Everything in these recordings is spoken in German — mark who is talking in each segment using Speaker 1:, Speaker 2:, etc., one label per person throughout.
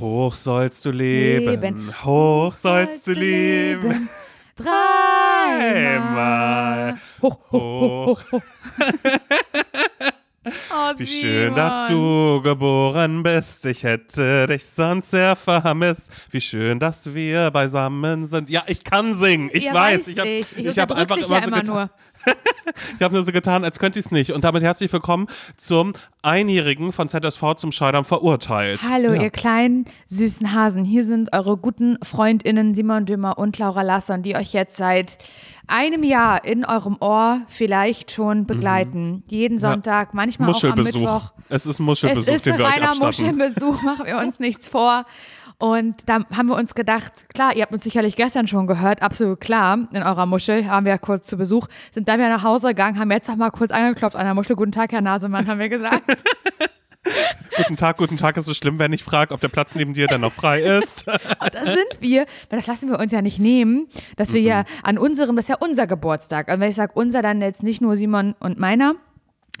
Speaker 1: Hoch sollst du leben,
Speaker 2: Leben.
Speaker 1: hoch sollst du leben.
Speaker 2: Dreimal. Hoch, hoch, hoch, hoch, hoch. Oh,
Speaker 1: Wie schön, dass du geboren bist. Ich hätte dich sonst sehr vermisst. Wie schön, dass wir beisammen sind. Ja, ich kann singen. Ich
Speaker 2: ja,
Speaker 1: weiß.
Speaker 2: weiß
Speaker 1: Ich habe
Speaker 2: ich. Ich,
Speaker 1: ich hab einfach immer
Speaker 2: ja
Speaker 1: so
Speaker 2: immer nur.
Speaker 1: Ich habe nur so getan, als könnte ich es nicht. Und damit herzlich willkommen zum Einjährigen von ZSV zum Scheitern verurteilt.
Speaker 2: Hallo,
Speaker 1: ja.
Speaker 2: ihr kleinen, süßen Hasen. Hier sind eure guten FreundInnen Simon Dümmer und Laura Lasson, die euch jetzt seit einem Jahr in eurem Ohr vielleicht schon begleiten. Jeden Sonntag, manchmal auch am
Speaker 1: Muschelbesuch.
Speaker 2: Mittwoch.
Speaker 1: Es ist ein
Speaker 2: Es
Speaker 1: Muschelbesuch,
Speaker 2: ist
Speaker 1: den
Speaker 2: ein reiner. Muschelbesuch, machen wir uns nichts vor. Und da haben wir uns gedacht, klar, ihr habt uns sicherlich gestern schon gehört, absolut klar, in eurer Muschel haben wir ja kurz zu Besuch, sind dann wieder nach Hause gegangen, haben jetzt noch mal kurz angeklopft an der Muschel. Guten Tag, Herr Nasemann, haben wir gesagt.
Speaker 1: Guten Tag, guten Tag. Es ist schlimm, wenn ich frage, ob der Platz neben dir dann noch frei ist.
Speaker 2: Und da sind wir, weil das lassen wir uns ja nicht nehmen, dass wir ja an unserem, das ist ja unser Geburtstag. Und wenn ich sage unser, dann jetzt nicht nur Simon und meiner,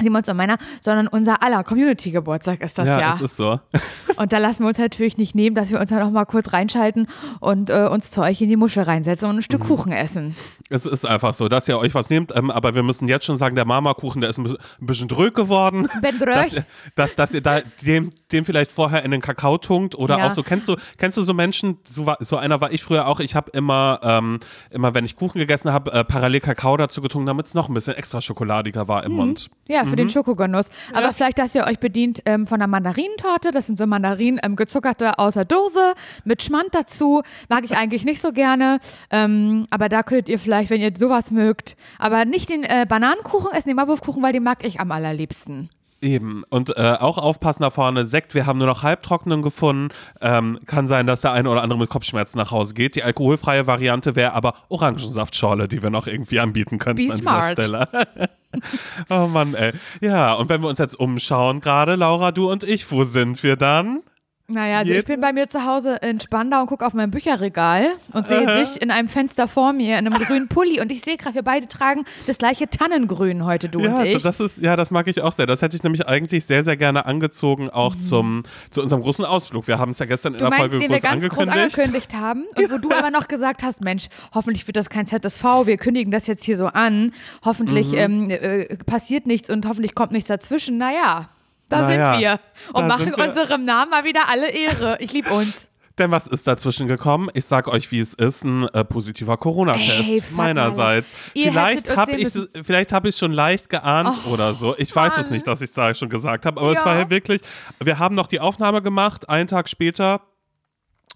Speaker 2: Simons und meiner, sondern unser aller Community-Geburtstag ist das ja.
Speaker 1: ja, es ist so.
Speaker 2: Und da lassen wir uns natürlich nicht nehmen, dass wir uns da noch mal kurz reinschalten und äh, uns zu euch in die Muschel reinsetzen und ein Stück Kuchen essen.
Speaker 1: Es ist einfach so, dass ihr euch was nehmt, ähm, aber wir müssen jetzt schon sagen, der Marmorkuchen, der ist ein bisschen, drög geworden.
Speaker 2: Ben
Speaker 1: Dass,
Speaker 2: Dröch.
Speaker 1: ihr- dass, dass ihr da dem, dem vielleicht vorher in den Kakao tunkt oder
Speaker 2: Ja.
Speaker 1: auch so, kennst du, kennst du so Menschen, so, war, so einer war ich früher auch, ich habe immer, ähm, immer wenn ich Kuchen gegessen habe, äh, parallel Kakao dazu getrunken, damit es noch ein bisschen extra schokoladiger war im Mund.
Speaker 2: Ja, für den Schokogenuss. Aber vielleicht, dass ihr euch bedient ähm, von einer Mandarinentorte. Das sind so Mandarinen, ähm, gezuckerte aus der Dose mit Schmand dazu. Mag ich eigentlich nicht so gerne. Ähm, aber da könntet ihr vielleicht, wenn ihr sowas mögt, aber nicht den äh, Bananenkuchen essen, den Maulwurfkuchen, weil den mag ich am allerliebsten.
Speaker 1: Eben. Und äh, auch aufpassen da vorne, Sekt, wir haben nur noch halbtrockenen gefunden. Ähm, kann sein, dass der eine oder andere mit Kopfschmerzen nach Hause geht. Die alkoholfreie Variante wäre aber Orangensaftschorle, die wir noch irgendwie anbieten könnten
Speaker 2: Be
Speaker 1: an
Speaker 2: smart.
Speaker 1: dieser Stelle. oh Mann, ey. Ja, und wenn wir uns jetzt umschauen gerade, Laura, du und ich, wo sind wir dann?
Speaker 2: Naja, also ich
Speaker 1: Jeden-
Speaker 2: bin bei mir zu Hause in Spandau und gucke auf mein Bücherregal und sehe dich in einem Fenster vor mir in einem grünen Pulli und ich sehe gerade, wir beide tragen das gleiche Tannengrün heute, du
Speaker 1: Ja,
Speaker 2: und ich.
Speaker 1: das ist, ja, das mag ich auch sehr. Das hätte ich nämlich eigentlich sehr, sehr gerne angezogen, auch zum, zu unserem großen Ausflug. Wir haben es ja gestern in
Speaker 2: Mhm. Du
Speaker 1: der
Speaker 2: meinst,
Speaker 1: Folge
Speaker 2: den wir
Speaker 1: groß
Speaker 2: ganz groß
Speaker 1: angekündigt.
Speaker 2: angekündigt haben und wo du aber noch gesagt hast, Mensch, hoffentlich wird das kein ZSV, wir kündigen das jetzt hier so an, hoffentlich
Speaker 1: Mhm.
Speaker 2: ähm, äh, passiert nichts und hoffentlich kommt nichts dazwischen. Naja, da
Speaker 1: Naja,
Speaker 2: sind wir und machen
Speaker 1: wir.
Speaker 2: unserem Namen mal wieder alle Ehre. Ich liebe uns.
Speaker 1: Denn was ist dazwischen gekommen? Ich sag euch, wie es ist, ein äh, positiver Corona-Test meinerseits. Vielleicht habe ich vielleicht habe ich schon leicht geahnt
Speaker 2: Oh,
Speaker 1: oder so. Ich weiß es
Speaker 2: Mann.
Speaker 1: nicht, dass ich es da schon gesagt habe, aber es
Speaker 2: Ja.
Speaker 1: war ja wirklich, wir haben noch die Aufnahme gemacht, einen Tag später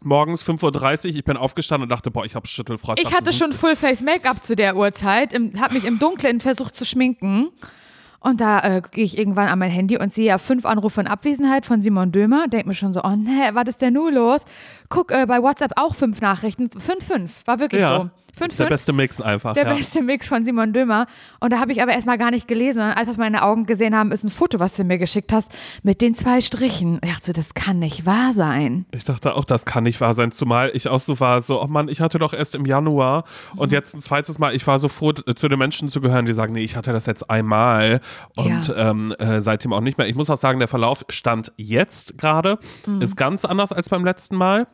Speaker 1: Morgens 5.30 Uhr, ich bin aufgestanden und dachte, boah, ich habe Schüttelfrost.
Speaker 2: Ich hatte schon Full-Face-Make-up zu der Uhrzeit, habe mich im Dunkeln versucht zu schminken. Und da äh, gehe ich irgendwann an mein Handy und sehe ja fünf Anrufe in Abwesenheit von Simon Dömer. Denk mir schon so, oh ne, was ist denn nun los? Guck äh, bei WhatsApp auch fünf Nachrichten. Fünf, fünf. War wirklich
Speaker 1: Ja,
Speaker 2: so. Fünf,
Speaker 1: der
Speaker 2: fünf.
Speaker 1: beste Mix einfach.
Speaker 2: Der
Speaker 1: ja.
Speaker 2: beste Mix von Simon Dömer. Und da habe ich aber erstmal gar nicht gelesen. Und alles, was meine Augen gesehen haben, ist ein Foto, was du mir geschickt hast, mit den zwei Strichen. Ich dachte so, das kann nicht wahr sein.
Speaker 1: Ich dachte auch, das kann nicht wahr sein, zumal ich auch so war, so, oh Mann, ich hatte doch erst im Januar und
Speaker 2: Mhm.
Speaker 1: jetzt ein zweites Mal, ich war so froh, zu den Menschen zu gehören, die sagen, nee, ich hatte das jetzt einmal und
Speaker 2: Ja.
Speaker 1: ähm, äh, seitdem auch nicht mehr. Ich muss auch sagen, der Verlauf stand jetzt gerade,
Speaker 2: Mhm.
Speaker 1: ist ganz anders als beim letzten Mal.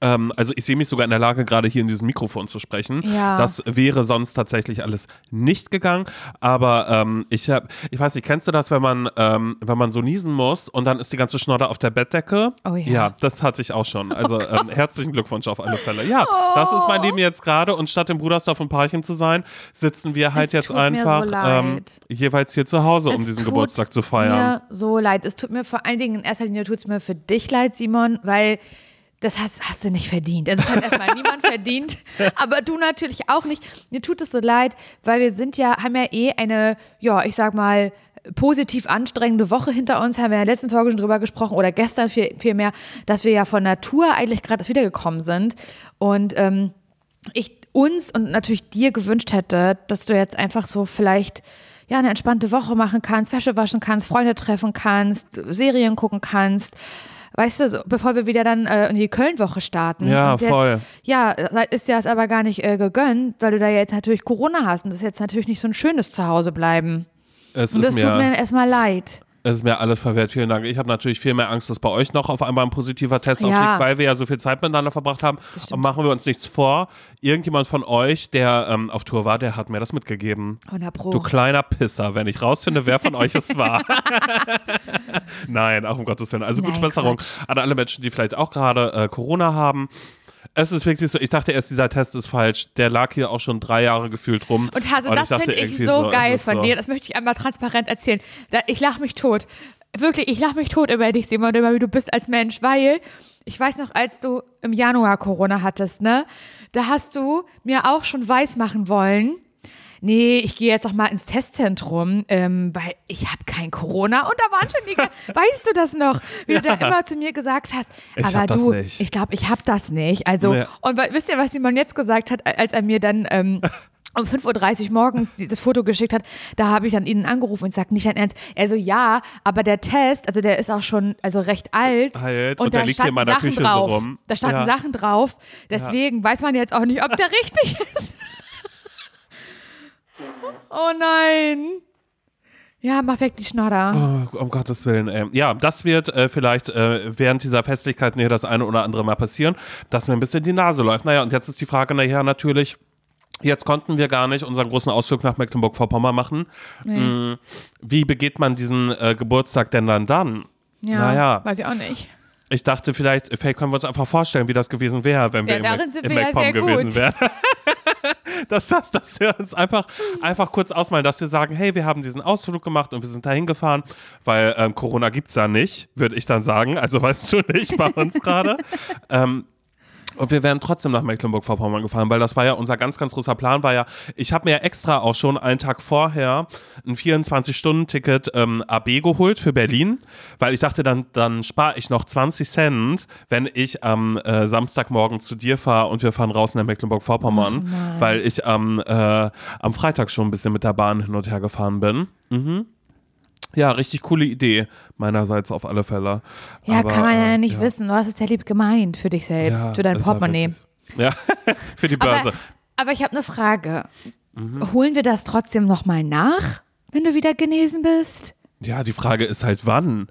Speaker 1: Ähm, also ich sehe mich sogar in der Lage, gerade hier in diesem Mikrofon zu sprechen.
Speaker 2: Ja.
Speaker 1: Das wäre sonst tatsächlich alles nicht gegangen. Aber ähm, ich habe, ich weiß nicht, kennst du das, wenn man, ähm, wenn man so niesen muss und dann ist die ganze Schnodder auf der Bettdecke?
Speaker 2: Oh ja.
Speaker 1: Ja, das hatte ich auch schon. Also ähm, herzlichen Glückwunsch auf alle Fälle. Ja, das ist mein Leben jetzt gerade und statt im Brudersdorf und Parchim zu sein, sitzen wir halt
Speaker 2: Es
Speaker 1: jetzt
Speaker 2: tut
Speaker 1: einfach
Speaker 2: so
Speaker 1: ähm, jeweils hier zu Hause, um
Speaker 2: Es
Speaker 1: diesen
Speaker 2: tut
Speaker 1: Geburtstag zu feiern.
Speaker 2: Mir so leid. Es tut mir vor allen Dingen in erster Linie tut es mir für dich leid, Simon, weil das hast, hast du nicht verdient. Also, Das hat erstmal niemand verdient, aber du natürlich auch nicht. Mir tut es so leid, weil wir sind ja, haben ja eh eine, ja, ich sag mal, positiv anstrengende Woche hinter uns, haben wir in der letzten Folge schon drüber gesprochen oder gestern viel, viel mehr, dass wir ja von Natur eigentlich gerade wiedergekommen sind und ähm, ich uns und natürlich dir gewünscht hätte, dass du jetzt einfach so vielleicht ja eine entspannte Woche machen kannst, Wäsche waschen kannst, Freunde treffen kannst, Serien gucken kannst. Weißt du, so, bevor wir wieder dann äh, in die Köln-Woche starten.
Speaker 1: Ja,
Speaker 2: Und jetzt,
Speaker 1: voll.
Speaker 2: Ja, ist ja es aber gar nicht äh, gegönnt, weil du da jetzt natürlich Corona hast und das ist jetzt natürlich nicht so ein schönes Zuhause bleiben.
Speaker 1: Es
Speaker 2: Und das tut
Speaker 1: mir,
Speaker 2: mir erstmal leid.
Speaker 1: Es ist mir alles verwehrt, vielen Dank. Ich habe natürlich viel mehr Angst, dass bei euch noch auf einmal ein positiver Test
Speaker 2: Ja.
Speaker 1: aufliegt, weil wir ja so viel Zeit miteinander verbracht haben. Und machen wir uns nichts vor. Irgendjemand von euch, der ähm, auf Tour war, der hat mir das mitgegeben.
Speaker 2: 100 Pro.
Speaker 1: Du kleiner Pisser, wenn ich rausfinde, wer von euch es war. Nein, auch um Gottes Willen. Also gute
Speaker 2: Nein,
Speaker 1: Besserung
Speaker 2: Quatsch.
Speaker 1: an alle Menschen, die vielleicht auch gerade äh, Corona haben. Es ist wirklich so, ich dachte erst, dieser Test ist falsch. Der lag hier auch schon drei Jahre gefühlt rum.
Speaker 2: Und Hase, das finde ich so
Speaker 1: es
Speaker 2: geil von
Speaker 1: so.
Speaker 2: dir. Das möchte ich einmal transparent erzählen. Ich lache mich tot. Wirklich, ich lache mich tot über dich, Simon, über wie du bist als Mensch, weil ich weiß noch, als du im Januar Corona hattest, ne? Da hast du mir auch schon weiß machen wollen. Nee, ich gehe jetzt auch mal ins Testzentrum, ähm, weil ich habe kein Corona. Und da waren schon die, weißt du das noch, wie du da immer zu mir gesagt hast,
Speaker 1: Ich
Speaker 2: aber du, ich glaube, ich habe das nicht. Also,
Speaker 1: Nee.
Speaker 2: und wisst ihr, was Simon jetzt gesagt hat, als er mir dann ähm, um 5.30 Uhr morgens das Foto geschickt hat, da habe ich dann ihn angerufen und sagt, nicht dein Ernst. Er so, ja, aber der Test, also der ist auch schon also recht alt.
Speaker 1: Alt,
Speaker 2: und,
Speaker 1: und
Speaker 2: da
Speaker 1: liegt hier in
Speaker 2: standen
Speaker 1: meiner
Speaker 2: Sachen
Speaker 1: Küche so
Speaker 2: drauf.
Speaker 1: rum.
Speaker 2: Da standen
Speaker 1: Ja.
Speaker 2: Sachen drauf. Deswegen weiß man jetzt auch nicht, ob der richtig ist. Oh nein. Ja, mach weg die Schnodder.
Speaker 1: Oh, um Gottes Willen. ey. Ja, das wird äh, vielleicht äh, während dieser Festlichkeiten hier das eine oder andere Mal passieren, dass mir ein bisschen die Nase läuft. Naja, und jetzt ist die Frage nachher natürlich, jetzt konnten wir gar nicht unseren großen Ausflug nach Mecklenburg-Vorpommern machen. Mm, Wie begeht man diesen äh, Geburtstag denn dann dann?
Speaker 2: Ja,
Speaker 1: naja.
Speaker 2: weiß ich auch nicht.
Speaker 1: Ich dachte vielleicht, vielleicht können wir uns einfach vorstellen, wie das gewesen wäre, wenn wir
Speaker 2: Ja,
Speaker 1: im,
Speaker 2: sind
Speaker 1: im
Speaker 2: wir ja
Speaker 1: MacPom
Speaker 2: sehr
Speaker 1: gewesen wären. dass, das, dass wir uns einfach, einfach kurz ausmalen, dass wir sagen, hey, wir haben diesen Ausflug gemacht und wir sind da hingefahren, weil ähm, Corona gibt es ja nicht, würde ich dann sagen. Also weißt du nicht bei uns gerade. ähm, und wir wären trotzdem nach Mecklenburg-Vorpommern gefahren, weil das war ja unser ganz, ganz großer Plan, war ja, ich habe mir ja extra auch schon einen Tag vorher ein 24-Stunden-Ticket ähm, AB geholt für Berlin, weil ich dachte, dann, dann spare ich noch 20 Cent, wenn ich am äh, Samstagmorgen zu dir fahre und wir fahren raus nach Mecklenburg-Vorpommern, weil ich am, äh, am Freitag schon ein bisschen mit der Bahn hin und her gefahren bin. Mhm. Ja, richtig coole Idee meinerseits auf alle Fälle.
Speaker 2: Ja,
Speaker 1: Aber,
Speaker 2: kann man ja
Speaker 1: äh,
Speaker 2: nicht wissen. Du hast es ja lieb gemeint für dich selbst,
Speaker 1: Ja,
Speaker 2: für dein
Speaker 1: ja
Speaker 2: Portemonnaie.
Speaker 1: Ja, für die Börse.
Speaker 2: Aber, aber ich habe eine Frage.
Speaker 1: Mhm.
Speaker 2: Holen wir das trotzdem nochmal nach, wenn du wieder genesen bist?
Speaker 1: Ja, die Frage ist halt wann.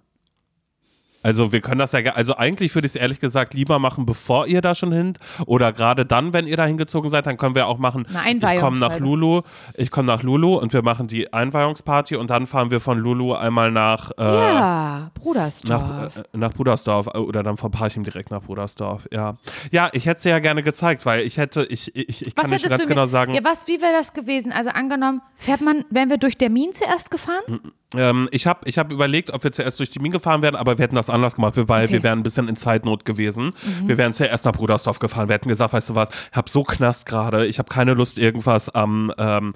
Speaker 1: Also wir können das ja, also eigentlich würde ich es ehrlich gesagt lieber machen, bevor ihr da schon hin oder gerade dann, wenn ihr da hingezogen seid, dann können wir auch machen, ich komme nach. Lulu, ich komme nach Lulu und wir machen die Einweihungsparty und dann fahren wir von Lulu einmal nach, äh,
Speaker 2: ja, Brudersdorf.
Speaker 1: nach, äh, nach Brudersdorf äh, oder dann von Parchim direkt nach Brudersdorf, ja. Ja, ich hätte es dir ja gerne gezeigt, weil ich hätte, ich, ich, ich kann nicht ganz genau sagen,
Speaker 2: Ja, was, wie wäre das gewesen? Also angenommen, fährt man, wären wir durch Termin zuerst gefahren?
Speaker 1: Ähm, ich habe ich hab überlegt, ob wir zuerst durch die Mine gefahren wären, aber wir hätten das anders gemacht, weil
Speaker 2: Okay.
Speaker 1: wir wären ein bisschen in Zeitnot gewesen. Wir wären zuerst nach Brudersdorf gefahren. Wir hätten gesagt, weißt du was, ich habe so Knast gerade, ich habe keine Lust, irgendwas am, ähm,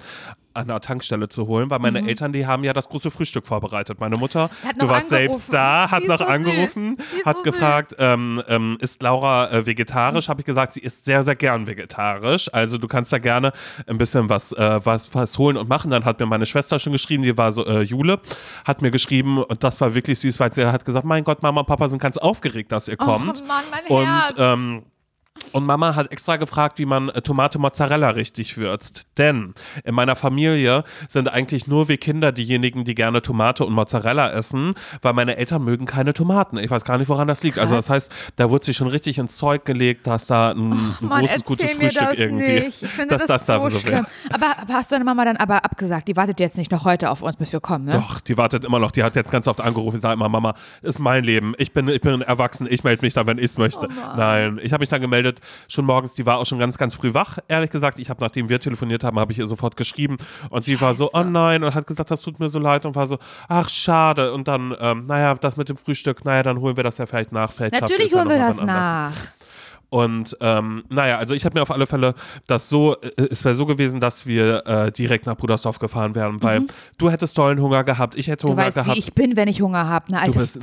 Speaker 1: an der Tankstelle zu holen, weil meine Eltern, die haben ja das große Frühstück vorbereitet. Meine Mutter,
Speaker 2: Mhm.
Speaker 1: Du warst selbst
Speaker 2: angerufen.
Speaker 1: da, hat noch
Speaker 2: so
Speaker 1: angerufen, hat
Speaker 2: so
Speaker 1: gefragt, ähm, ähm, ist Laura äh, vegetarisch? Habe ich gesagt, sie ist sehr, sehr gern vegetarisch. Also du kannst da gerne ein bisschen was, äh, was, was holen und machen. Dann hat mir meine Schwester schon geschrieben, die war so, äh, Jule, hat mir geschrieben und das war wirklich süß, weil sie hat gesagt, mein Gott, Mama und Papa sind ganz aufgeregt, dass ihr kommt.
Speaker 2: Oh Mann, mein
Speaker 1: und
Speaker 2: Herz.
Speaker 1: ähm, und Mama hat extra gefragt, wie man äh, Tomate Mozzarella richtig würzt. Denn in meiner Familie sind eigentlich nur wir Kinder diejenigen, die gerne Tomate und Mozzarella essen, weil meine Eltern mögen keine Tomaten. Ich weiß gar nicht, woran das liegt. Also das heißt, da wurde sich schon richtig ins Zeug gelegt, dass da ein, ein
Speaker 2: Mann,
Speaker 1: großes, gutes Frühstück
Speaker 2: das
Speaker 1: irgendwie.
Speaker 2: nicht. Ich finde
Speaker 1: dass
Speaker 2: das,
Speaker 1: da
Speaker 2: so
Speaker 1: so
Speaker 2: schlimm.
Speaker 1: wäre.
Speaker 2: Aber, aber hast du deine Mama dann aber abgesagt? Die wartet jetzt nicht noch heute auf uns, bis wir kommen, ne?
Speaker 1: Doch, die wartet immer noch. Die hat jetzt ganz oft angerufen. Ich sage immer, Mama, ist mein Leben. Ich bin, ich bin erwachsen. Ich melde mich dann, wenn ich es möchte.
Speaker 2: Oh
Speaker 1: Nein, ich habe mich dann gemeldet, schon morgens. Die war auch schon ganz, ganz früh wach, ehrlich gesagt. Ich habe, nachdem wir telefoniert haben, habe ich ihr sofort geschrieben. Und sie war so, oh nein, und hat gesagt, das tut mir so leid. Und war so, ach, schade. Und dann, ähm, naja, das mit dem Frühstück, naja, dann holen wir das ja vielleicht nach. Vielleicht
Speaker 2: Natürlich holen wir das nach.
Speaker 1: Und ähm, naja, also ich habe mir auf alle Fälle das so, äh, es wäre so gewesen, dass wir äh, direkt nach Brudersdorf gefahren wären, weil du hättest tollen Hunger gehabt, ich hätte
Speaker 2: Mhm. Du
Speaker 1: Hunger
Speaker 2: weißt,
Speaker 1: gehabt.
Speaker 2: wie ich bin, wenn ich Hunger habe. Ne,
Speaker 1: Du
Speaker 2: Alter,
Speaker 1: bist,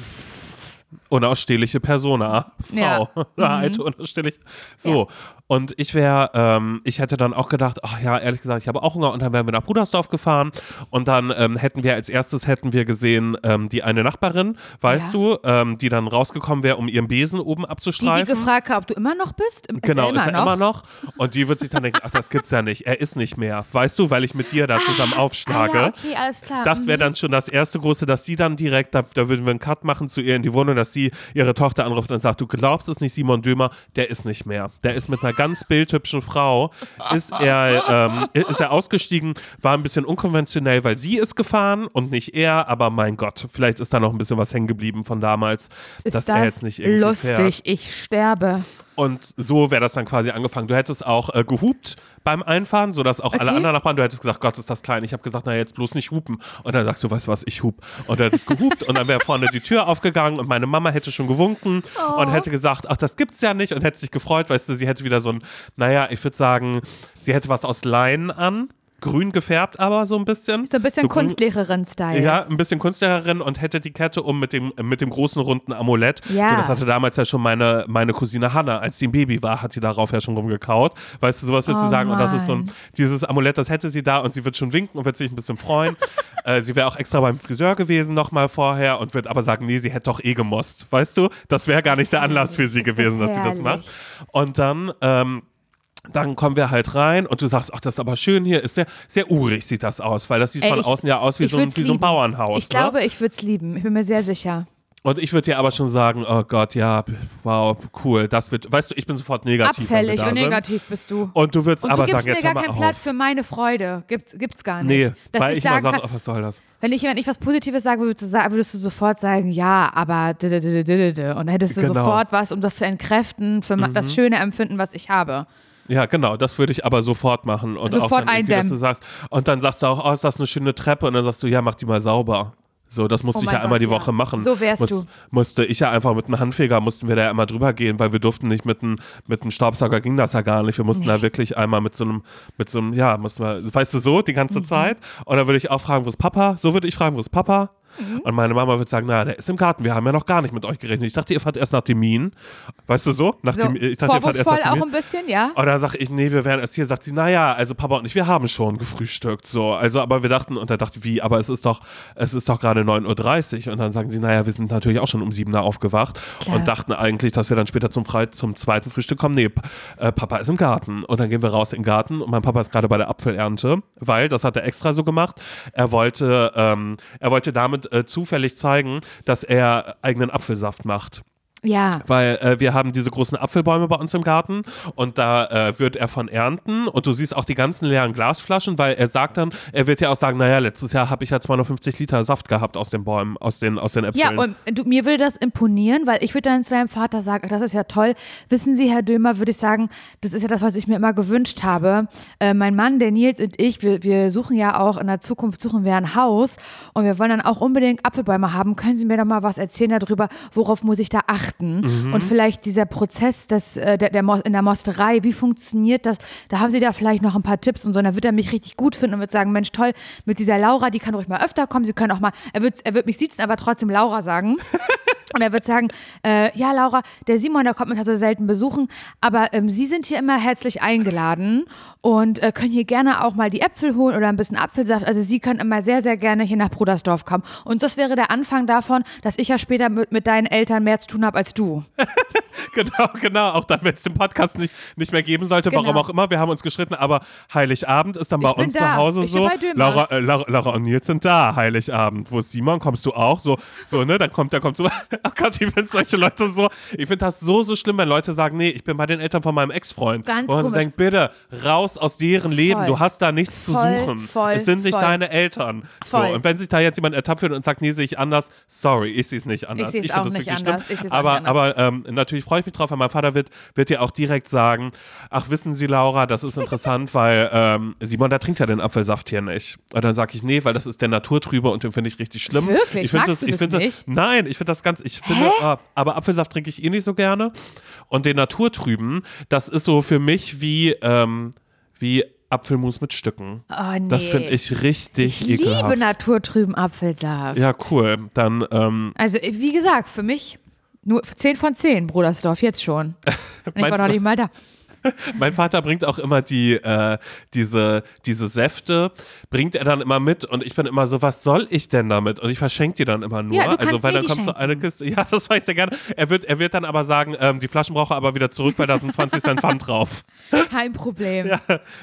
Speaker 1: unausstehliche Persona, Frau.
Speaker 2: Ja. Mhm.
Speaker 1: Alte, unausstehliche. So. Und ich wäre, ähm, ich hätte dann auch gedacht, ach ja, ehrlich gesagt, ich habe auch Hunger und dann wären wir nach Brudersdorf gefahren und dann ähm, hätten wir als erstes hätten wir gesehen ähm, die eine Nachbarin, weißt
Speaker 2: Ja.
Speaker 1: du, ähm, die dann rausgekommen wäre, um ihren Besen oben
Speaker 2: Die,
Speaker 1: abzustreifen.
Speaker 2: die gefragt hat, ob du immer noch bist? Ist
Speaker 1: Genau,
Speaker 2: er immer
Speaker 1: ist er
Speaker 2: noch?
Speaker 1: immer noch. Und die wird sich dann denken, ach, das gibt's ja nicht. Er ist nicht mehr. Weißt du, weil ich mit dir da zusammen aufschlage.
Speaker 2: Ah, ja, okay, alles klar.
Speaker 1: Das wäre
Speaker 2: Mhm.
Speaker 1: dann schon das erste große, dass sie dann direkt, da, da würden wir einen Cut machen zu ihr in die Wohnung, dass sie ihre Tochter anruft und sagt, du glaubst es nicht, Simon Dömer, der ist nicht mehr. Der ist mit einer ganz bildhübschen Frau, ist er, ähm, ist er ausgestiegen, war ein bisschen unkonventionell, weil sie ist gefahren und nicht er, aber mein Gott, vielleicht ist da noch ein bisschen was hängen geblieben von damals,
Speaker 2: Ist
Speaker 1: dass
Speaker 2: das
Speaker 1: er jetzt nicht irgendwie
Speaker 2: lustig?
Speaker 1: fährt.
Speaker 2: Ich sterbe.
Speaker 1: Und so wäre das dann quasi angefangen. Du hättest auch äh, gehupt beim Einfahren, sodass auch alle
Speaker 2: Okay.
Speaker 1: anderen Nachbarn, du hättest gesagt, Gott, ist das klein. Ich habe gesagt, na jetzt bloß nicht hupen. Und dann sagst du, weißt du was, ich hup. Und du hättest gehupt und dann wäre vorne die Tür aufgegangen und meine Mama hätte schon gewunken
Speaker 2: Oh.
Speaker 1: und hätte gesagt, ach, das gibt's ja nicht und hätte sich gefreut, weißt du, sie hätte wieder so ein, naja, ich würde sagen, sie hätte was aus Leinen an. Grün gefärbt aber so ein bisschen.
Speaker 2: So ein bisschen
Speaker 1: grün-
Speaker 2: Kunstlehrerin-Style.
Speaker 1: ja, ein bisschen Kunstlehrerin und hätte die Kette um mit dem, mit dem großen runden Amulett.
Speaker 2: Ja.
Speaker 1: Du, das hatte damals ja schon meine, meine Cousine Hanna, als sie ein Baby war, hat sie darauf ja schon rumgekaut. Weißt du, sowas wird
Speaker 2: Oh
Speaker 1: sie sagen. Und das ist so ein,
Speaker 2: Mann.
Speaker 1: dieses Amulett, das hätte sie da und sie wird schon winken und wird sich ein bisschen freuen. äh, sie wäre auch extra beim Friseur gewesen nochmal vorher und wird aber sagen, nee, sie hätte doch eh gemusst. Weißt du, das wäre gar nicht der Anlass für sie
Speaker 2: Ist das
Speaker 1: gewesen, dass sie das macht. Und dann, ähm, dann kommen wir halt rein und du sagst, ach, das ist aber schön hier, ist sehr, sehr urig sieht das aus, weil das sieht
Speaker 2: Ey,
Speaker 1: von
Speaker 2: ich-
Speaker 1: außen ja aus wie, so ein, wie so ein. Bauernhaus.
Speaker 2: Ich
Speaker 1: ne?
Speaker 2: glaube, ich würde es lieben. Ich bin mir sehr sicher.
Speaker 1: Und ich würde dir aber schon sagen, oh Gott, ja, wow, cool, das wird, weißt du, ich bin sofort negativ.
Speaker 2: Abfällig und
Speaker 1: sind.
Speaker 2: negativ bist du.
Speaker 1: Und du würdest
Speaker 2: Und
Speaker 1: aber
Speaker 2: du
Speaker 1: sagen,
Speaker 2: mir
Speaker 1: jetzt
Speaker 2: gar
Speaker 1: hör mal
Speaker 2: keinen. Platz für meine Freude. Gibt's, gibt's gar nicht.
Speaker 1: Nee,
Speaker 2: Dass
Speaker 1: weil
Speaker 2: ich
Speaker 1: ich, mal
Speaker 2: sagen
Speaker 1: sage,
Speaker 2: kann,
Speaker 1: was soll das?
Speaker 2: wenn ich, wenn ich was Positives sagen würde, würdest du, sa- würdest du sofort sagen, ja, aber und dann hättest du
Speaker 1: Genau. Mhm.
Speaker 2: sofort was, um das zu entkräften, für ma- das schöne Empfinden, was ich habe.
Speaker 1: Ja, genau, das würde ich aber sofort machen. Und
Speaker 2: Sofort
Speaker 1: auch dann dass du sagst, und dann sagst du auch, oh, ist das eine schöne Treppe? Und dann sagst du, ja, mach die mal sauber. So, das musste
Speaker 2: Oh
Speaker 1: ich ja einmal
Speaker 2: Gott,
Speaker 1: die
Speaker 2: ja.
Speaker 1: Woche machen.
Speaker 2: So wärst
Speaker 1: Muss,
Speaker 2: du.
Speaker 1: Musste ich ja einfach mit einem Handfeger, mussten wir da ja immer drüber gehen, weil wir durften nicht mit einem mit einem Staubsauger, ging das ja gar nicht. Wir mussten da wirklich einmal mit so einem, mit so einem, ja, mussten wir, weißt du, so die ganze
Speaker 2: Mhm.
Speaker 1: Zeit. Und dann würde ich auch fragen, wo ist Papa? So würde ich fragen, wo ist Papa?
Speaker 2: Mhm.
Speaker 1: Und meine Mama würde sagen, na, der ist im Garten, wir haben ja noch gar nicht mit euch gerechnet. Ich dachte, ihr fahrt erst nach Termin. Weißt du so? Nach
Speaker 2: So,
Speaker 1: dem, ich dachte, ihr fahrt erst nach
Speaker 2: vorwurfsvoll auch
Speaker 1: Termin.
Speaker 2: ein bisschen, ja?
Speaker 1: Und dann sage ich, nee, wir wären erst hier. Sagt sie, naja, also Papa und ich, wir haben schon gefrühstückt. So, also, aber wir dachten, und er dachte, wie, aber es ist doch, es ist doch gerade 9.30 Uhr. Und dann sagen sie, naja, wir sind natürlich auch schon um 7 Uhr aufgewacht
Speaker 2: Klar.
Speaker 1: und dachten eigentlich, dass wir dann später zum, Frei zum zweiten Frühstück kommen. Nee, äh, Papa ist im Garten. Und dann gehen wir raus in den Garten und mein Papa ist gerade bei der Apfelernte, weil, das hat er extra so gemacht, er wollte, ähm, er wollte damit äh, zufällig zeigen, dass er eigenen Apfelsaft macht.
Speaker 2: Ja.
Speaker 1: Weil äh, wir haben diese großen Apfelbäume bei uns im Garten und da äh, wird er von ernten und du siehst auch die ganzen leeren Glasflaschen, weil er sagt dann, er wird ja auch sagen, naja, letztes Jahr habe ich ja 250 Liter Saft gehabt aus den Bäumen, aus den, aus den
Speaker 2: Ja,
Speaker 1: Äpfeln.
Speaker 2: und du, mir würde das imponieren, weil ich würde dann zu deinem Vater sagen, ach, das ist ja toll. Wissen Sie, Herr Dömer, würde ich sagen, das ist ja das, was ich mir immer gewünscht habe. Äh, mein Mann, der Nils und ich, wir, wir suchen ja auch in der Zukunft, suchen wir ein Haus und wir wollen dann auch unbedingt Apfelbäume haben. Können Sie mir doch mal was erzählen darüber, worauf muss ich da achten?
Speaker 1: Mhm.
Speaker 2: Und vielleicht dieser Prozess des, äh, der, der in der Mosterei, wie funktioniert das? Da haben Sie da vielleicht noch ein paar Tipps und so. Und dann wird er mich richtig gut finden und wird sagen, Mensch, toll, mit dieser Laura, die kann ruhig mal öfter kommen. Sie können auch mal, er wird, er wird mich sitzen, aber trotzdem Laura sagen. Und er wird sagen, äh, ja, Laura, der Simon, der kommt mich also selten besuchen, aber ähm, Sie sind hier immer herzlich eingeladen und äh, können hier gerne auch mal die Äpfel holen oder ein bisschen Apfelsaft. Also Sie können immer sehr, sehr gerne hier nach Brudersdorf kommen. Und das wäre der Anfang davon, dass ich ja später mit, mit deinen Eltern mehr zu tun habe als du.
Speaker 1: Genau, genau. Auch dann, wenn es den Podcast nicht, nicht mehr geben sollte, warum
Speaker 2: Genau.
Speaker 1: auch immer. Wir haben uns gestritten, aber Heiligabend ist dann bei
Speaker 2: Ich
Speaker 1: uns zu Hause
Speaker 2: Ich
Speaker 1: so. Laura, äh, Laura, Laura und Nils sind da, Heiligabend. Wo ist Simon? Kommst du auch? So, so, ne? Dann kommt, der kommt so. Oh Gott, ich finde solche Leute so. Ich finde das so, so schlimm, wenn Leute sagen, nee, ich bin bei den Eltern von meinem Ex-Freund.
Speaker 2: Ganz
Speaker 1: Wo man denkt, bitte, raus aus deren Leben.
Speaker 2: Voll.
Speaker 1: Du hast da nichts zu
Speaker 2: Voll,
Speaker 1: suchen.
Speaker 2: voll,
Speaker 1: es sind nicht deine Eltern.
Speaker 2: Voll.
Speaker 1: So, und wenn sich da jetzt jemand ertappt wird und sagt, nee, sehe ich anders, sorry, ich sehe es nicht anders. ich
Speaker 2: auch
Speaker 1: finde das wirklich
Speaker 2: anders.
Speaker 1: schlimm.
Speaker 2: Ich
Speaker 1: aber, aber ähm, natürlich freue ich mich drauf, weil mein Vater wird, wird dir auch direkt sagen, ach wissen Sie, Laura, das ist interessant, weil ähm, Simon, der trinkt ja den Apfelsaft hier nicht. Und dann sage ich, nee, weil das ist der Naturtrübe und den finde ich richtig schlimm.
Speaker 2: Wirklich?
Speaker 1: Ich
Speaker 2: Magst du
Speaker 1: ich
Speaker 2: das
Speaker 1: finde,
Speaker 2: nicht?
Speaker 1: Nein, ich finde das ganz, ich finde, ah, aber Apfelsaft trinke ich eh nicht so gerne. Und den Naturtrüben, das ist so für mich wie, ähm, wie Apfelmus mit Stücken.
Speaker 2: Oh, nee.
Speaker 1: Das finde ich richtig
Speaker 2: Ich
Speaker 1: ekelhaft.
Speaker 2: liebe naturtrüben Apfelsaft.
Speaker 1: ja, cool. Dann, ähm,
Speaker 2: Also, wie gesagt, für mich Nur 10 von 10, Brudersdorf, jetzt schon. Ich war noch nicht mal da.
Speaker 1: Mein Vater bringt auch immer die, äh, diese, diese Säfte, bringt er dann immer mit und ich bin immer so, was soll ich denn damit? Und ich verschenke die dann immer nur.
Speaker 2: Ja,
Speaker 1: also weil dann kommt so eine Kiste, ja, das weiß ich sehr gerne. Er wird, er wird dann aber sagen, ähm, die Flaschen brauche er aber wieder zurück, weil da sind 20 Cent Pfand drauf.
Speaker 2: Kein Problem.
Speaker 1: Ja,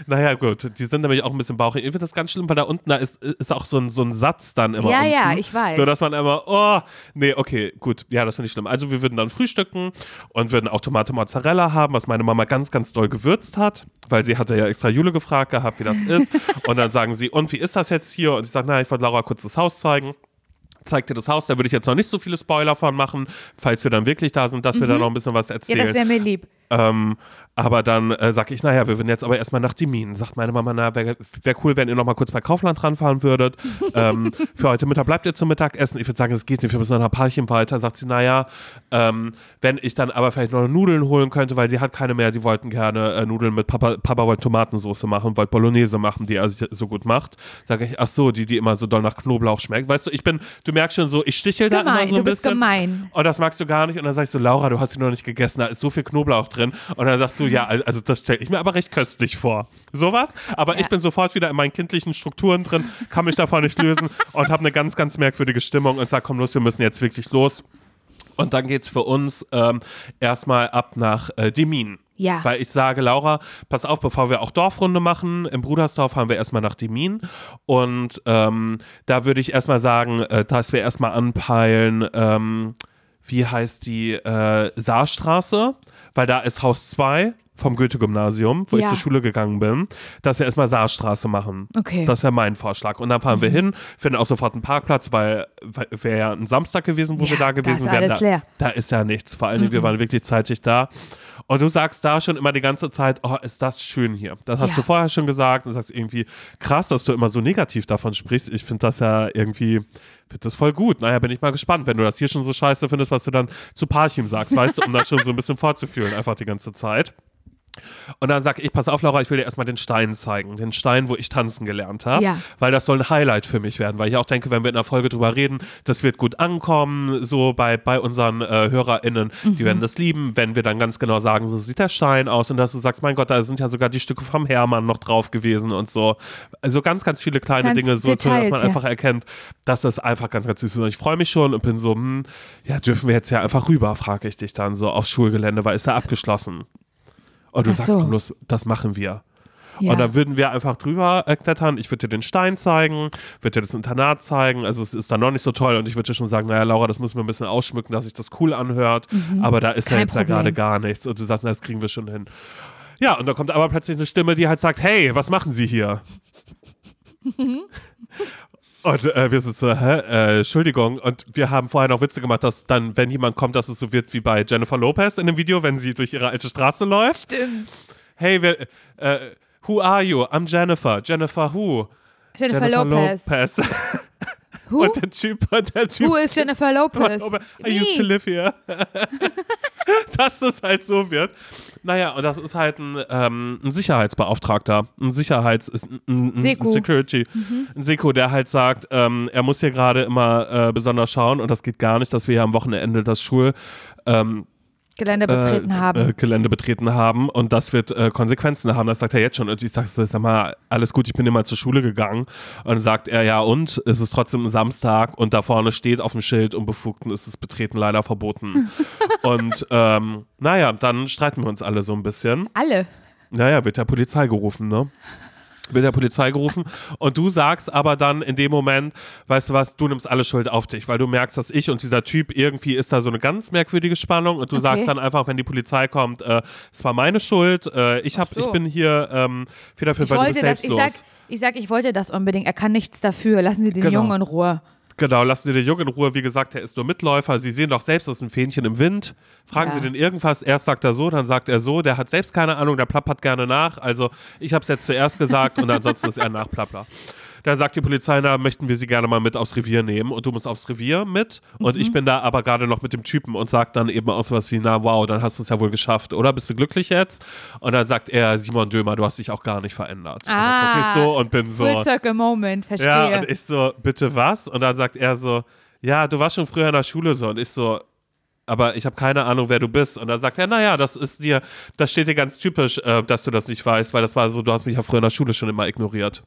Speaker 1: naja, gut. Die sind nämlich auch ein bisschen bauchig. Ich finde das ganz schlimm, weil da unten da ist, ist auch so ein, so ein Satz dann immer.
Speaker 2: Ja,
Speaker 1: unten,
Speaker 2: ja, ich weiß.
Speaker 1: So dass man immer, oh, nee, okay, gut. Ja, das finde ich schlimm. Also, wir würden dann frühstücken und würden auch Tomate Mozzarella haben, was meine Mama ganz, ganz doll gewürzt hat, weil sie hatte ja extra Jule gefragt gehabt, wie das ist. und dann sagen sie, und wie ist das jetzt hier? Und ich sage, na, ich wollte Laura kurz das Haus zeigen zeigt dir das Haus, da würde ich jetzt noch nicht so viele Spoiler von machen, falls wir dann wirklich da sind, dass wir da noch ein bisschen was
Speaker 2: Mhm. Ja,
Speaker 1: erzählen.
Speaker 2: das wäre mir lieb.
Speaker 1: Ähm, aber dann äh, sag ich, naja, wir würden jetzt aber erstmal nach Dimin. Sagt meine Mama, na, wäre wär cool, wenn ihr noch mal kurz bei Kaufland ranfahren würdet. ähm, für heute Mittag bleibt ihr zum Mittagessen. Ich würde sagen, es geht nicht, wir müssen noch ein Paarchen weiter. Sagt sie, naja, ähm, wenn ich dann aber vielleicht noch Nudeln holen könnte, weil sie hat keine mehr, die wollten gerne äh, Nudeln mit Papa, Papa wollte Tomatensauce machen, wollte Bolognese machen, die er sich so gut macht. Sage ich, ach so, die, die immer so doll nach Knoblauch schmeckt. Weißt du, ich bin, du merkst schon so, ich stichel da immer so ein
Speaker 2: du bist
Speaker 1: bisschen.
Speaker 2: gemein.
Speaker 1: Und das magst du gar nicht. Und dann sagst du, Laura, du hast sie noch nicht gegessen, da ist so viel Knoblauch drin. Und dann sagst du, ja, also das stelle ich mir aber recht köstlich vor. Sowas. Aber
Speaker 2: Ja.
Speaker 1: ich bin sofort wieder in meinen kindlichen Strukturen drin, kann mich davon nicht lösen und habe eine ganz, ganz merkwürdige Stimmung und sag, komm los, wir müssen jetzt wirklich los. Und dann geht's für uns ähm, erstmal ab nach äh, Demin.
Speaker 2: Ja.
Speaker 1: Weil ich sage, Laura, pass auf, bevor wir auch Dorfrunde machen, im Brudersdorf fahren wir erstmal nach Demin. Und ähm, da würde ich erstmal sagen, äh, dass wir erstmal anpeilen, ähm, wie heißt die, äh, Saarstraße, weil da ist Haus 2 vom Goethe-Gymnasium, wo ich
Speaker 2: Ja.
Speaker 1: zur Schule gegangen bin, dass wir erstmal Saarstraße machen.
Speaker 2: Okay.
Speaker 1: Das wäre mein Vorschlag. Und dann fahren wir hin, finden auch sofort einen Parkplatz, weil, weil wäre ja ein Samstag gewesen, wo
Speaker 2: Ja,
Speaker 1: wir da gewesen wären. da,
Speaker 2: leer.
Speaker 1: da ist ja nichts. Vor allem, wir waren wirklich zeitig da. Und du sagst da schon immer die ganze Zeit, oh, ist das schön hier. Das hast
Speaker 2: Ja.
Speaker 1: du vorher schon gesagt und sagst irgendwie, krass, dass du immer so negativ davon sprichst. Ich finde das ja irgendwie, finde das voll gut. Naja, bin ich mal gespannt, wenn du das hier schon so scheiße findest, was du dann zu Parchim sagst, weißt du, um das schon so ein bisschen vorzufühlen, einfach die ganze Zeit. Und dann sag ich, pass auf, Laura, ich will dir erstmal den Stein zeigen. Den Stein, wo ich tanzen gelernt habe.
Speaker 2: Ja.
Speaker 1: Weil das soll ein Highlight für mich werden. Weil ich auch denke, wenn wir in einer Folge drüber reden, das wird gut ankommen, so bei, bei unseren äh, HörerInnen. Die werden das lieben, wenn wir dann ganz genau sagen, so sieht der Stein aus. Und dass du sagst, mein Gott, da sind ja sogar die Stücke vom Hermann noch drauf gewesen und so. Also ganz, ganz viele kleine
Speaker 2: Ganz
Speaker 1: Dinge, so, so dass
Speaker 2: Details,
Speaker 1: man
Speaker 2: ja.
Speaker 1: einfach erkennt, dass das einfach ganz, ganz süß ist. Und ich freue mich schon und bin so, hm, ja, dürfen wir jetzt ja einfach rüber, frage ich dich dann so aufs Schulgelände, weil ist ja abgeschlossen. Und du
Speaker 2: Ach
Speaker 1: sagst,
Speaker 2: so.
Speaker 1: komm los, das machen wir.
Speaker 2: Ja.
Speaker 1: Und dann würden wir einfach drüber klettern. Ich würde dir den Stein zeigen, würde dir das Internat zeigen. Also es ist dann noch nicht so toll. Und ich würde dir schon sagen, naja, Laura, das müssen wir ein bisschen ausschmücken, dass sich das cool anhört. Aber da ist ja
Speaker 2: Mhm. Kein
Speaker 1: jetzt ja gerade gar nichts. Und du sagst, na, das kriegen wir schon hin. Ja, und da kommt aber plötzlich eine Stimme, die halt sagt, hey, was machen Sie hier? Und äh, wir sind so, hä, äh, Entschuldigung. Und wir haben vorher noch Witze gemacht, dass dann, wenn jemand kommt, dass es so wird wie bei Jennifer Lopez in dem Video, wenn sie durch ihre alte Straße läuft
Speaker 2: Stimmt.
Speaker 1: hey, wer, äh, who are you? I'm Jennifer. Jennifer who?
Speaker 2: Jennifer, Lopez.
Speaker 1: Lopez.
Speaker 2: Who?
Speaker 1: Und der Typ, und der Typ.
Speaker 2: Who is Jennifer Lopez?
Speaker 1: I used to live here. Dass das halt so wird. Naja, und das ist halt ein, ähm, ein Sicherheitsbeauftragter, ein Sicherheits-, ein, ein,
Speaker 2: Seku.
Speaker 1: Security,
Speaker 2: Mhm.
Speaker 1: ein Seko, der halt sagt, ähm, er muss hier gerade immer äh, besonders schauen und das geht gar nicht, dass wir hier am Wochenende das Schul, ähm,
Speaker 2: Gelände betreten
Speaker 1: äh,
Speaker 2: haben.
Speaker 1: Äh, Gelände betreten haben und das wird äh, Konsequenzen haben. Das sagt er jetzt schon. Und ich sage, sag mal, alles gut, ich bin immer zur Schule gegangen. Und dann sagt er, ja und, es ist trotzdem ein Samstag und da vorne steht auf dem Schild, Unbefugten ist das Betreten leider verboten. und ähm, naja, dann streiten wir uns alle so ein bisschen.
Speaker 2: Alle.
Speaker 1: Naja, wird der Polizei gerufen, ne? Wird der Polizei gerufen und du sagst aber dann in dem Moment, weißt du was, du nimmst alle Schuld auf dich, weil du merkst, dass ich und dieser Typ irgendwie ist da so eine ganz merkwürdige Spannung und du
Speaker 2: Okay.
Speaker 1: sagst dann einfach, wenn die Polizei kommt, äh, es war meine Schuld, äh, ich hab,
Speaker 2: so.
Speaker 1: ich bin hier ähm, federführend,
Speaker 2: Ich
Speaker 1: weil du
Speaker 2: wollte
Speaker 1: bist
Speaker 2: das, ich
Speaker 1: selbstlos.
Speaker 2: sag, ich sag, ich wollte das unbedingt. Er kann nichts dafür. Lassen Sie den
Speaker 1: Genau.
Speaker 2: Jungen in Ruhe.
Speaker 1: Genau, lassen Sie den Jungen in Ruhe. Wie gesagt, er ist nur Mitläufer. Sie sehen doch selbst, das ist ein Fähnchen im Wind. Fragen
Speaker 2: Ja.
Speaker 1: Sie den irgendwas. Erst sagt er so, dann sagt er so. Der hat selbst keine Ahnung, der plappert gerne nach. Also ich habe es jetzt zuerst gesagt und ansonsten ist er Nachplappler. Dann sagt die Polizei, na, möchten wir Sie gerne mal mit aufs Revier nehmen und du musst aufs Revier mit und
Speaker 2: Mhm.
Speaker 1: ich bin da aber gerade noch mit dem Typen und sagt dann eben auch sowas wie, na wow, dann hast du es ja wohl geschafft, oder? Bist du glücklich jetzt? Und dann sagt er, Simon Dömer, du hast dich auch gar nicht verändert. und dann ich
Speaker 2: Ah,
Speaker 1: so und bin so,
Speaker 2: Full Circle Moment, verstehe.
Speaker 1: ja, und ich so, bitte was? Und dann sagt er so, ja, du warst schon früher in der Schule so. Und ich so, aber ich habe keine Ahnung, wer du bist. Und dann sagt er, naja, das ist dir, das steht dir ganz typisch, äh, dass du das nicht weißt, weil das war so, du hast mich ja früher in der Schule schon immer ignoriert.